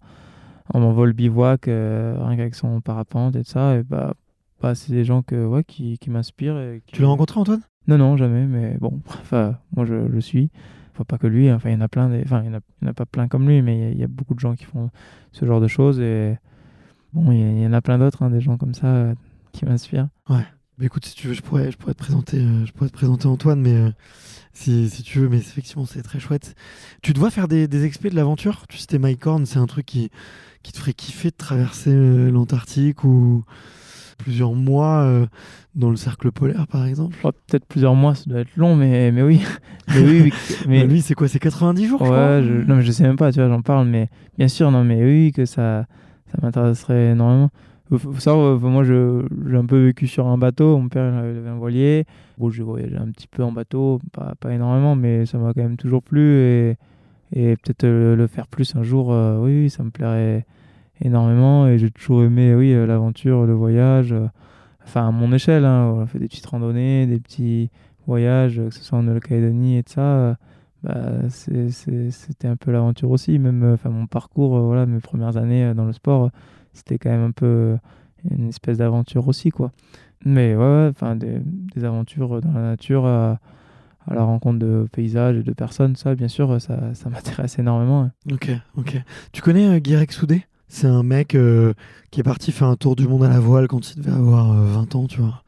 en vol bivouac euh, rien qu'avec son parapente et tout ça et bah, bah c'est des gens que ouais qui, qui m'inspirent qui- Tu l'as rencontré, Antoine? Non non jamais mais bon enfin moi je le suis enfin pas que lui enfin il y en a plein des... enfin il y en a, pas plein comme lui mais il y a- beaucoup de gens qui font ce genre de choses et bon il y, en a plein d'autres hein, des gens comme ça euh, qui m'inspirent Bah écoute, si tu veux, je pourrais, je pourrais te présenter, euh, je pourrais te présenter Antoine, mais euh, si, si tu veux, mais effectivement, c'est très chouette. Tu dois faire des, des de l'aventure? Tu sais, Horn, c'est un truc qui, qui te ferait kiffer de traverser l'Antarctique ou plusieurs mois euh, dans le cercle polaire, par exemple. Oh, peut-être plusieurs mois ça doit être long mais mais oui. Mais oui, mais lui, c'est quoi C'est 90 jours, ouais je... non mais je sais même pas tu vois j'en parle mais bien sûr non mais oui que ça ça m'intéresserait énormément. Euh, moi j'ai un peu vécu sur un bateau. Mon père il avait un voilier. Bon j'ai voyagé un petit peu en bateau pas, pas énormément mais ça m'a quand même toujours plu et, et peut-être le faire plus un jour euh, oui ça me plairait énormément et j'ai toujours aimé oui euh, l'aventure le voyage euh, enfin à mon échelle hein, on a fait des petites randonnées des petits voyages euh, que ce soit en Nouvelle-Calédonie et tout ça bah, c'était un peu l'aventure aussi même enfin mon parcours voilà mes premières années dans le sport c'était quand même un peu une espèce d'aventure aussi quoi mais ouais, enfin des, aventures dans la nature à la rencontre de paysages et de personnes ça bien sûr ça, ça m'intéresse énormément hein. Ok, ok. Tu connais euh, Guirec Soudé? C'est un mec euh, qui est parti faire un tour du monde à la voile quand il devait avoir euh, 20 ans, tu vois.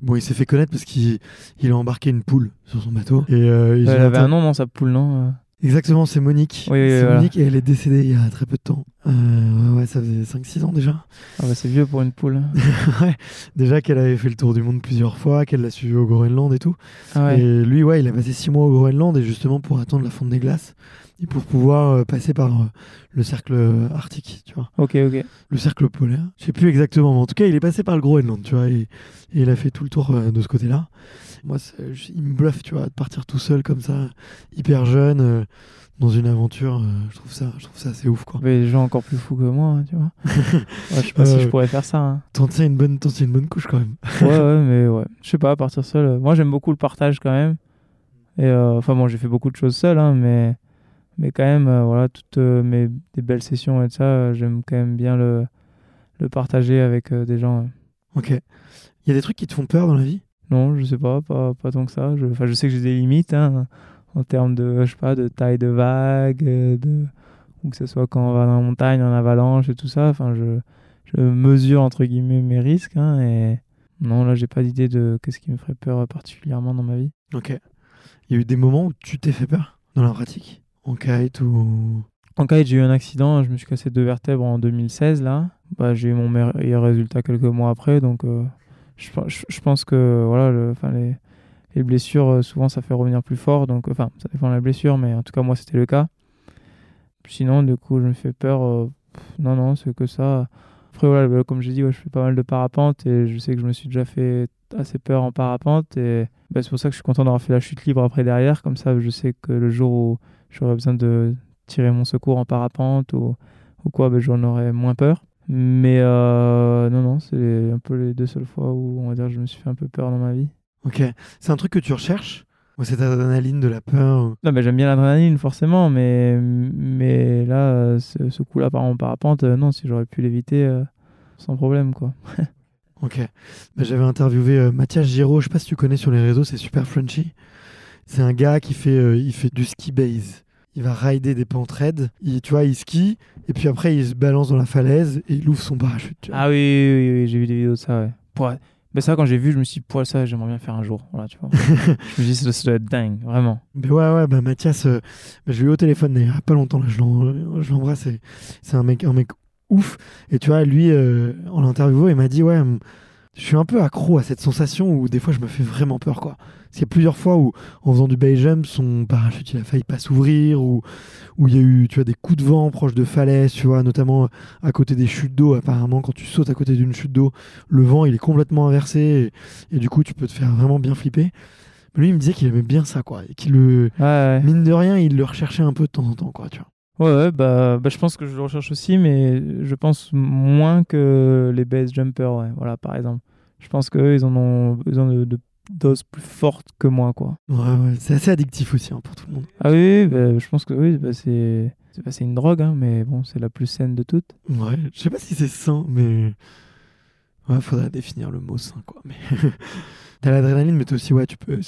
Bon, il s'est fait connaître parce qu'il il a embarqué une poule sur son bateau. Et, euh, ils elle ont avait un nom non sa poule non euh Exactement, c'est Monique. Oui, oui, c'est voilà. Monique et elle est décédée il y a très peu de temps. Euh, ouais, ouais, ça faisait 5-6 ans déjà. ah bah c'est vieux pour une poule ouais, déjà qu'elle avait fait le tour du monde plusieurs fois, qu'elle l'a suivi au Groenland et tout. ah ouais Et lui, ouais, il a passé 6 mois au Groenland et justement pour attendre la fonte des glaces et pour pouvoir euh, passer par euh, le cercle euh, arctique, tu vois. ok ok Le cercle polaire. Je sais plus exactement, mais en tout cas, il est passé par le Groenland, tu vois, et, et il a fait tout le tour de ce côté-là. Moi, il me bluffe, tu vois, de partir tout seul comme ça, hyper jeune, euh, dans une aventure. euh, je trouve ça, je trouve ça assez ouf, quoi. Mais des gens encore plus fous que moi, hein, tu vois. Ouais, je sais pas si je pourrais faire ça. hein. Tente ça une bonne, tente ça une bonne couche quand même. Ouais, ouais, mais ouais. Je sais pas, partir seul. Moi, j'aime beaucoup le partage quand même. Et enfin bon, j'ai fait beaucoup de choses seul, hein, mais, mais quand même, euh, voilà, toutes euh, mes des belles sessions et tout ça, euh, j'aime quand même bien le, le partager avec des gens. Ok. Il y a des trucs qui te font peur dans la vie? Non, je sais pas, pas, pas tant que ça. Je, enfin, je sais que j'ai des limites hein, en termes de, je sais pas, de taille de vague, de, ou que ce soit quand on va dans la montagne, en avalanche et tout ça. Enfin, je, je mesure entre guillemets mes risques. hein, et non, là, j'ai pas d'idée de qu'est-ce qui me ferait peur particulièrement dans ma vie. Ok. Il y a eu des moments où tu t'es fait peur dans la pratique? En kite ou. En cas, j'ai eu un accident, je me suis cassé deux vertèbres en 2016 là. Bah, j'ai eu mon meilleur résultat quelques mois après, donc euh, je, pense que voilà, le- les, les blessures euh, souvent ça fait revenir plus fort, donc enfin ça dépend de la blessure, mais en tout cas moi c'était le cas. Sinon, du coup, je me fais peur. euh, non, non, c'est que ça. Après voilà, bah, comme j'ai dit, ouais, je fais pas mal de parapente et je sais que je me suis déjà fait assez peur en parapente et bah, c'est pour ça que je suis content d'avoir fait la chute libre après derrière, comme ça je sais que le jour où j'aurais besoin de tirer mon secours en parapente ou, ou quoi, ben, j'en aurais moins peur. Mais euh, non, non, c'est un peu les deux seules fois où on va dire je me suis fait un peu peur dans ma vie. Ok. C'est un truc que tu recherches Ou cette adrénaline de la peur ou- Non, ben, j'aime bien l'adrénaline forcément, mais, mais là, ce, ce coup-là par en parapente, euh, non, si j'aurais pu l'éviter, euh, sans problème quoi. Ok. Bah, J'avais interviewé euh, Mathias Giraud, je sais pas si tu connais sur les réseaux, c'est super Frenchy. C'est un gars qui fait, euh, il fait du ski base. Il va rider des pentes raides, il, tu vois, il skie, et puis après il se balance dans la falaise et il ouvre son parachute. tu vois. Ah oui, oui, oui, oui, j'ai vu des vidéos de ça, ouais. Pour... Ben, ça, quand j'ai vu, je me suis dit, pour ça, j'aimerais bien faire un jour. Voilà, tu vois. je me suis dit, ça doit- ça doit être dingue, vraiment. Mais ouais, ouais, bah Mathias, euh, bah, je l'ai eu au téléphone il y a pas longtemps, là, je l'en- je l'embrasse, c'est- c'est un mec, un mec ouf. Et tu vois, lui, euh, en l'interviewant, il m'a dit, ouais, je suis un peu accro à cette sensation où des fois je me fais vraiment peur, quoi. Parce qu'il y a plusieurs fois où, en faisant du base jump, son parachute, il a failli pas s'ouvrir, ou où il y a eu, tu vois, des coups de vent proches de falaises, tu vois, notamment à côté des chutes d'eau. Apparemment, quand tu sautes à côté d'une chute d'eau, le vent, il est complètement inversé, et, et du coup, tu peux te faire vraiment bien flipper. Mais lui, il me disait qu'il aimait bien ça, quoi, et qu'il le, Ouais, ouais. mine de rien, il le recherchait un peu de temps en temps, quoi, tu vois. Ouais, ouais, bah, bah, je pense que je le recherche aussi, mais je pense moins que les base jumpers, ouais, voilà, par exemple. Je pense qu'eux, ils en ont besoin de, de doses plus fortes que moi, quoi. Ouais, ouais, c'est assez addictif aussi hein, pour tout le monde. Ah oui, bah, je pense que oui, bah, c'est c'est bah, c'est une drogue, hein, mais bon, c'est la plus saine de toutes. Ouais, je sais pas si c'est sain, mais. Ouais, faudrait définir le mot sain, quoi. Mais. T'as l'adrénaline, mais t'as aussi, ouais, tu peux.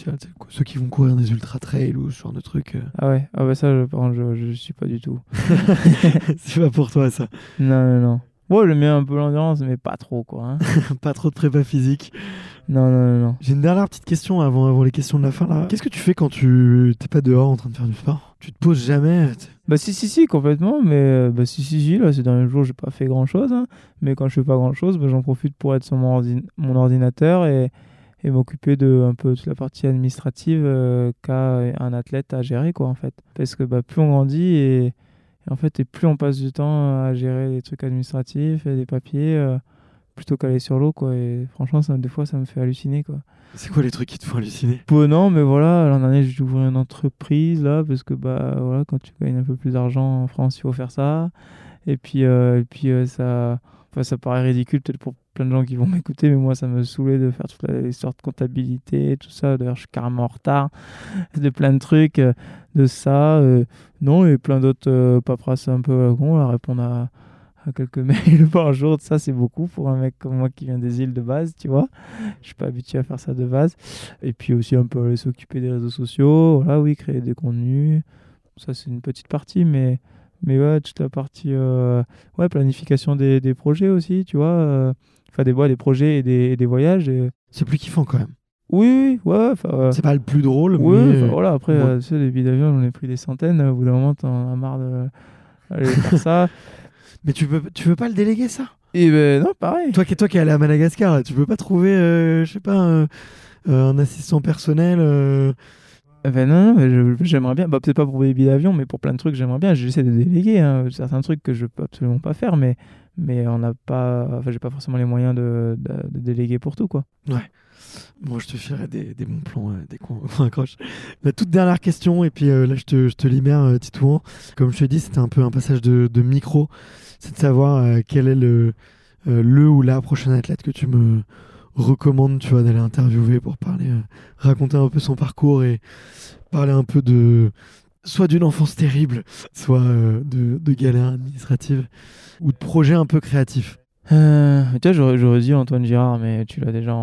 Ceux qui vont courir des ultra trails ou ce genre de trucs. euh, Ah ouais, ah bah ça, je, par contre, je, je suis pas du tout. c'est pas pour toi, ça. Non, non, non. Ouais, j'aime bien un peu l'endurance, mais pas trop, quoi. hein. pas trop de prépa physique. non, non, non, non. J'ai une dernière petite question avant, avant les questions de la fin, là. Qu'est-ce que tu fais quand tu t'es pas dehors en train de faire du sport? Tu te poses jamais Bah si, si, si, complètement, mais euh, bah si, si, si, là, ces derniers jours, j'ai pas fait grand-chose, hein. mais quand je fais pas grand-chose, bah, j'en profite pour être sur mon, ordi- mon ordinateur et, et m'occuper de un peu toute la partie administrative euh, qu'a un athlète à gérer, quoi, en fait. Parce que bah, plus on grandit et, et en fait, et plus on passe du temps à gérer des trucs administratifs et des papiers, euh, plutôt qu'aller sur l'eau, quoi, et franchement, ça, des fois, ça me fait halluciner, quoi. C'est quoi les trucs qui te font halluciner? Peu, non, mais voilà, l'an dernier, j'ai ouvert une entreprise, là, parce que, bah, voilà, quand tu gagnes un peu plus d'argent en France, il faut faire ça. Et puis, euh, et puis euh, ça, enfin, ça paraît ridicule peut-être pour plein de gens qui vont m'écouter, mais moi, ça me saoulait de faire toute l'histoire de comptabilité, tout ça. D'ailleurs, je suis carrément en retard de plein de trucs, euh, de ça. euh, non, et plein d'autres euh, paperasses un peu à la con, là, répondre à, à quelques mails par jour, ça, c'est beaucoup pour un mec comme moi qui vient des îles de base, tu vois. Je suis pas habitué à faire ça de base. Et puis aussi un peu aller s'occuper des réseaux sociaux, voilà, oui, créer des contenus. Ça, c'est une petite partie, mais, mais ouais, toute la partie euh, ouais, planification des, des projets aussi, tu vois. euh, Enfin, des, ouais, des projets et des, et des voyages. et- C'est plus kiffant quand même. Oui, ouais. euh, C'est pas le plus drôle, oui, mais. voilà, après, ouais. euh, tu sais, les billets d'avion, j'en ai pris des centaines. Au bout d'un moment, t'en as marre de aller faire ça. Mais tu peux, tu veux pas le déléguer, ça? Et ben non, pareil. Toi qui toi qui es allé à Madagascar, là, tu peux pas trouver, euh, je sais pas, un, euh, un assistant personnel Eh Ben non, non, j'aimerais bien, bah, peut-être pas pour les billets d'avion, mais pour plein de trucs, j'aimerais bien. J'essaie de déléguer hein, certains trucs que je peux absolument pas faire, mais, mais on n'a pas, enfin, j'ai pas forcément les moyens de, de, déléguer pour tout, quoi. Moi, je te ferai des, des bons plans euh, dès qu'on accroche. Toute dernière question, et puis euh, là, je te, je te libère, euh, Titouan. Comme je te dis, c'était un peu un passage de, de micro. C'est de savoir euh, quel est le, euh, le ou la prochaine athlète que tu me recommande, tu vois, d'aller interviewer pour parler, euh, raconter un peu son parcours et parler un peu de soit d'une enfance terrible, soit euh, de, galères administratives ou de projets un peu créatifs. Euh, tu vois, j'aurais dit Antoine Girard, mais tu l'as déjà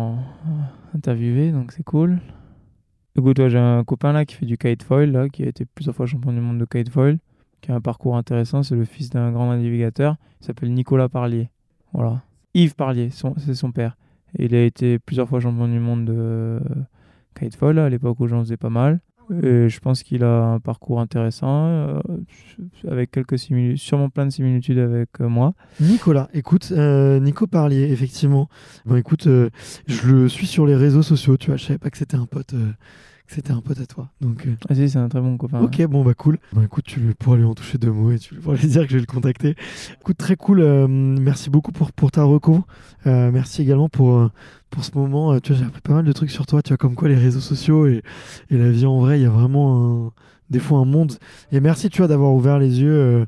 interviewé, donc c'est cool. Écoute, toi, j'ai un copain là qui fait du kitefoil, là, qui a été plusieurs fois champion du monde de kitefoil, qui a un parcours intéressant. C'est le fils d'un grand navigateur. Il s'appelle Nicolas Parlier. Voilà. Yves Parlier, c'est son père. Il a été plusieurs fois champion du monde de kitefoil, à l'époque où j'en faisais pas mal. Et je pense qu'il a un parcours intéressant, euh, avec quelques similitudes, sûrement plein de similitudes avec euh, moi. Nicolas, écoute, euh, Nico Parlier, effectivement. Bon, écoute, je le suis sur les réseaux sociaux, tu vois, je savais pas que c'était un pote c'était un pote à toi. Donc, euh. Ah si, c'est un très bon copain. Ok, bon bah cool. Bah écoute, tu pourras lui en toucher deux mots et tu pourras lui dire que je vais le contacter. Écoute, très cool. Euh, merci beaucoup pour, pour ta recours. Euh, merci également pour, pour ce moment. tu vois, j'ai appris pas mal de trucs sur toi. Tu vois, comme quoi les réseaux sociaux et, et la vie en vrai, il y a vraiment un, des fois un monde. Et merci, tu vois, d'avoir ouvert les yeux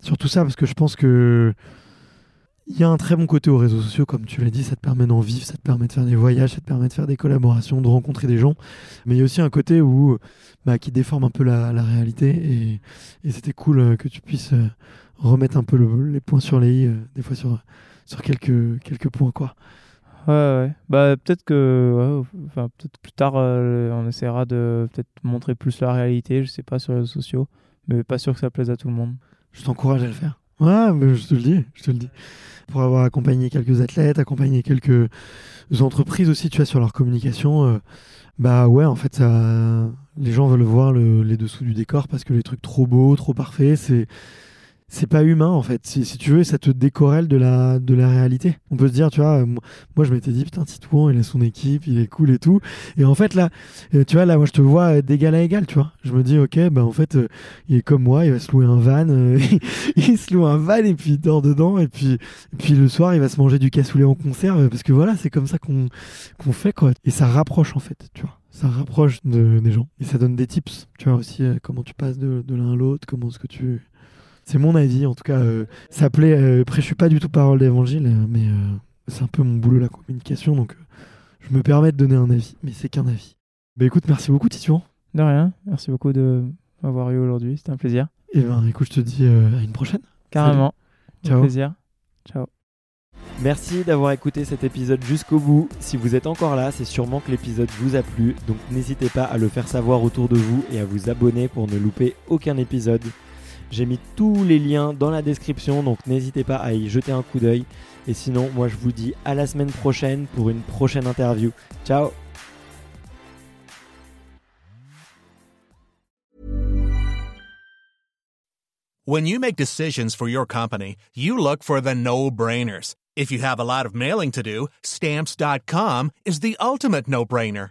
sur tout ça parce que je pense que il y a un très bon côté aux réseaux sociaux, comme tu l'as dit, ça te permet d'en vivre, ça te permet de faire des voyages, ça te permet de faire des collaborations, de rencontrer des gens. Mais il y a aussi un côté où, bah, qui déforme un peu la, réalité. Et, c'était cool euh, que tu puisses euh, remettre un peu les points sur les i, euh, des fois sur, sur quelques, quelques points. Quoi. Ouais, ouais. Bah, peut-être que enfin, peut-être plus tard, on essaiera de peut-être montrer plus la réalité, je sais pas, sur les réseaux sociaux. Mais pas sûr que ça plaise à tout le monde. Je t'encourage à le faire. Ouais, mais je te le dis, je te le dis pour avoir accompagné quelques athlètes, accompagné quelques entreprises aussi, tu vois, sur leur communication. Euh, bah ouais, en fait, ça, les gens veulent voir les dessous du décor parce que les trucs trop beaux, trop parfaits, c'est c'est pas humain en fait. Si, tu veux, ça te décorrèle de la, réalité. On peut se dire, tu vois, euh, moi je m'étais dit, putain, Titouan, il a son équipe, il est cool et tout. Et en fait, là, euh, tu vois, là, moi je te vois d'égal à égal, tu vois. Je me dis, ok, bah en fait, euh, il est comme moi, il va se louer un van, il se loue un van et puis il dort dedans. Et puis, puis le soir, il va se manger du cassoulet en conserve parce que voilà, c'est comme ça qu'on qu'on fait quoi. Et ça rapproche en fait, tu vois ça rapproche de, des gens et ça donne des tips tu vois aussi comment tu passes de, de l'un à l'autre comment est-ce que tu c'est mon avis, en tout cas. Euh, ça plaît. Euh, après, je suis pas du tout parole d'évangile, euh, mais c'est un peu mon boulot la communication, donc je me permets de donner un avis, mais c'est qu'un avis. Bah écoute, merci beaucoup, Titouan. De rien. Merci beaucoup de m'avoir eu aujourd'hui. C'était un plaisir. Et eh ben, écoute, je te dis à une prochaine. Carrément. Ciao. plaisir. Ciao. Merci d'avoir écouté cet épisode jusqu'au bout. Si vous êtes encore là, c'est sûrement que l'épisode vous a plu, donc n'hésitez pas à le faire savoir autour de vous et à vous abonner pour ne louper aucun épisode. J'ai mis tous les liens dans la description, donc n'hésitez pas à y jeter un coup d'œil. Et sinon, moi je vous dis à la semaine prochaine pour une prochaine interview. Ciao When you make decisions for your company, you look for the no-brainers. If you have a lot of mailing to do, stamps.com is the ultimate no-brainer.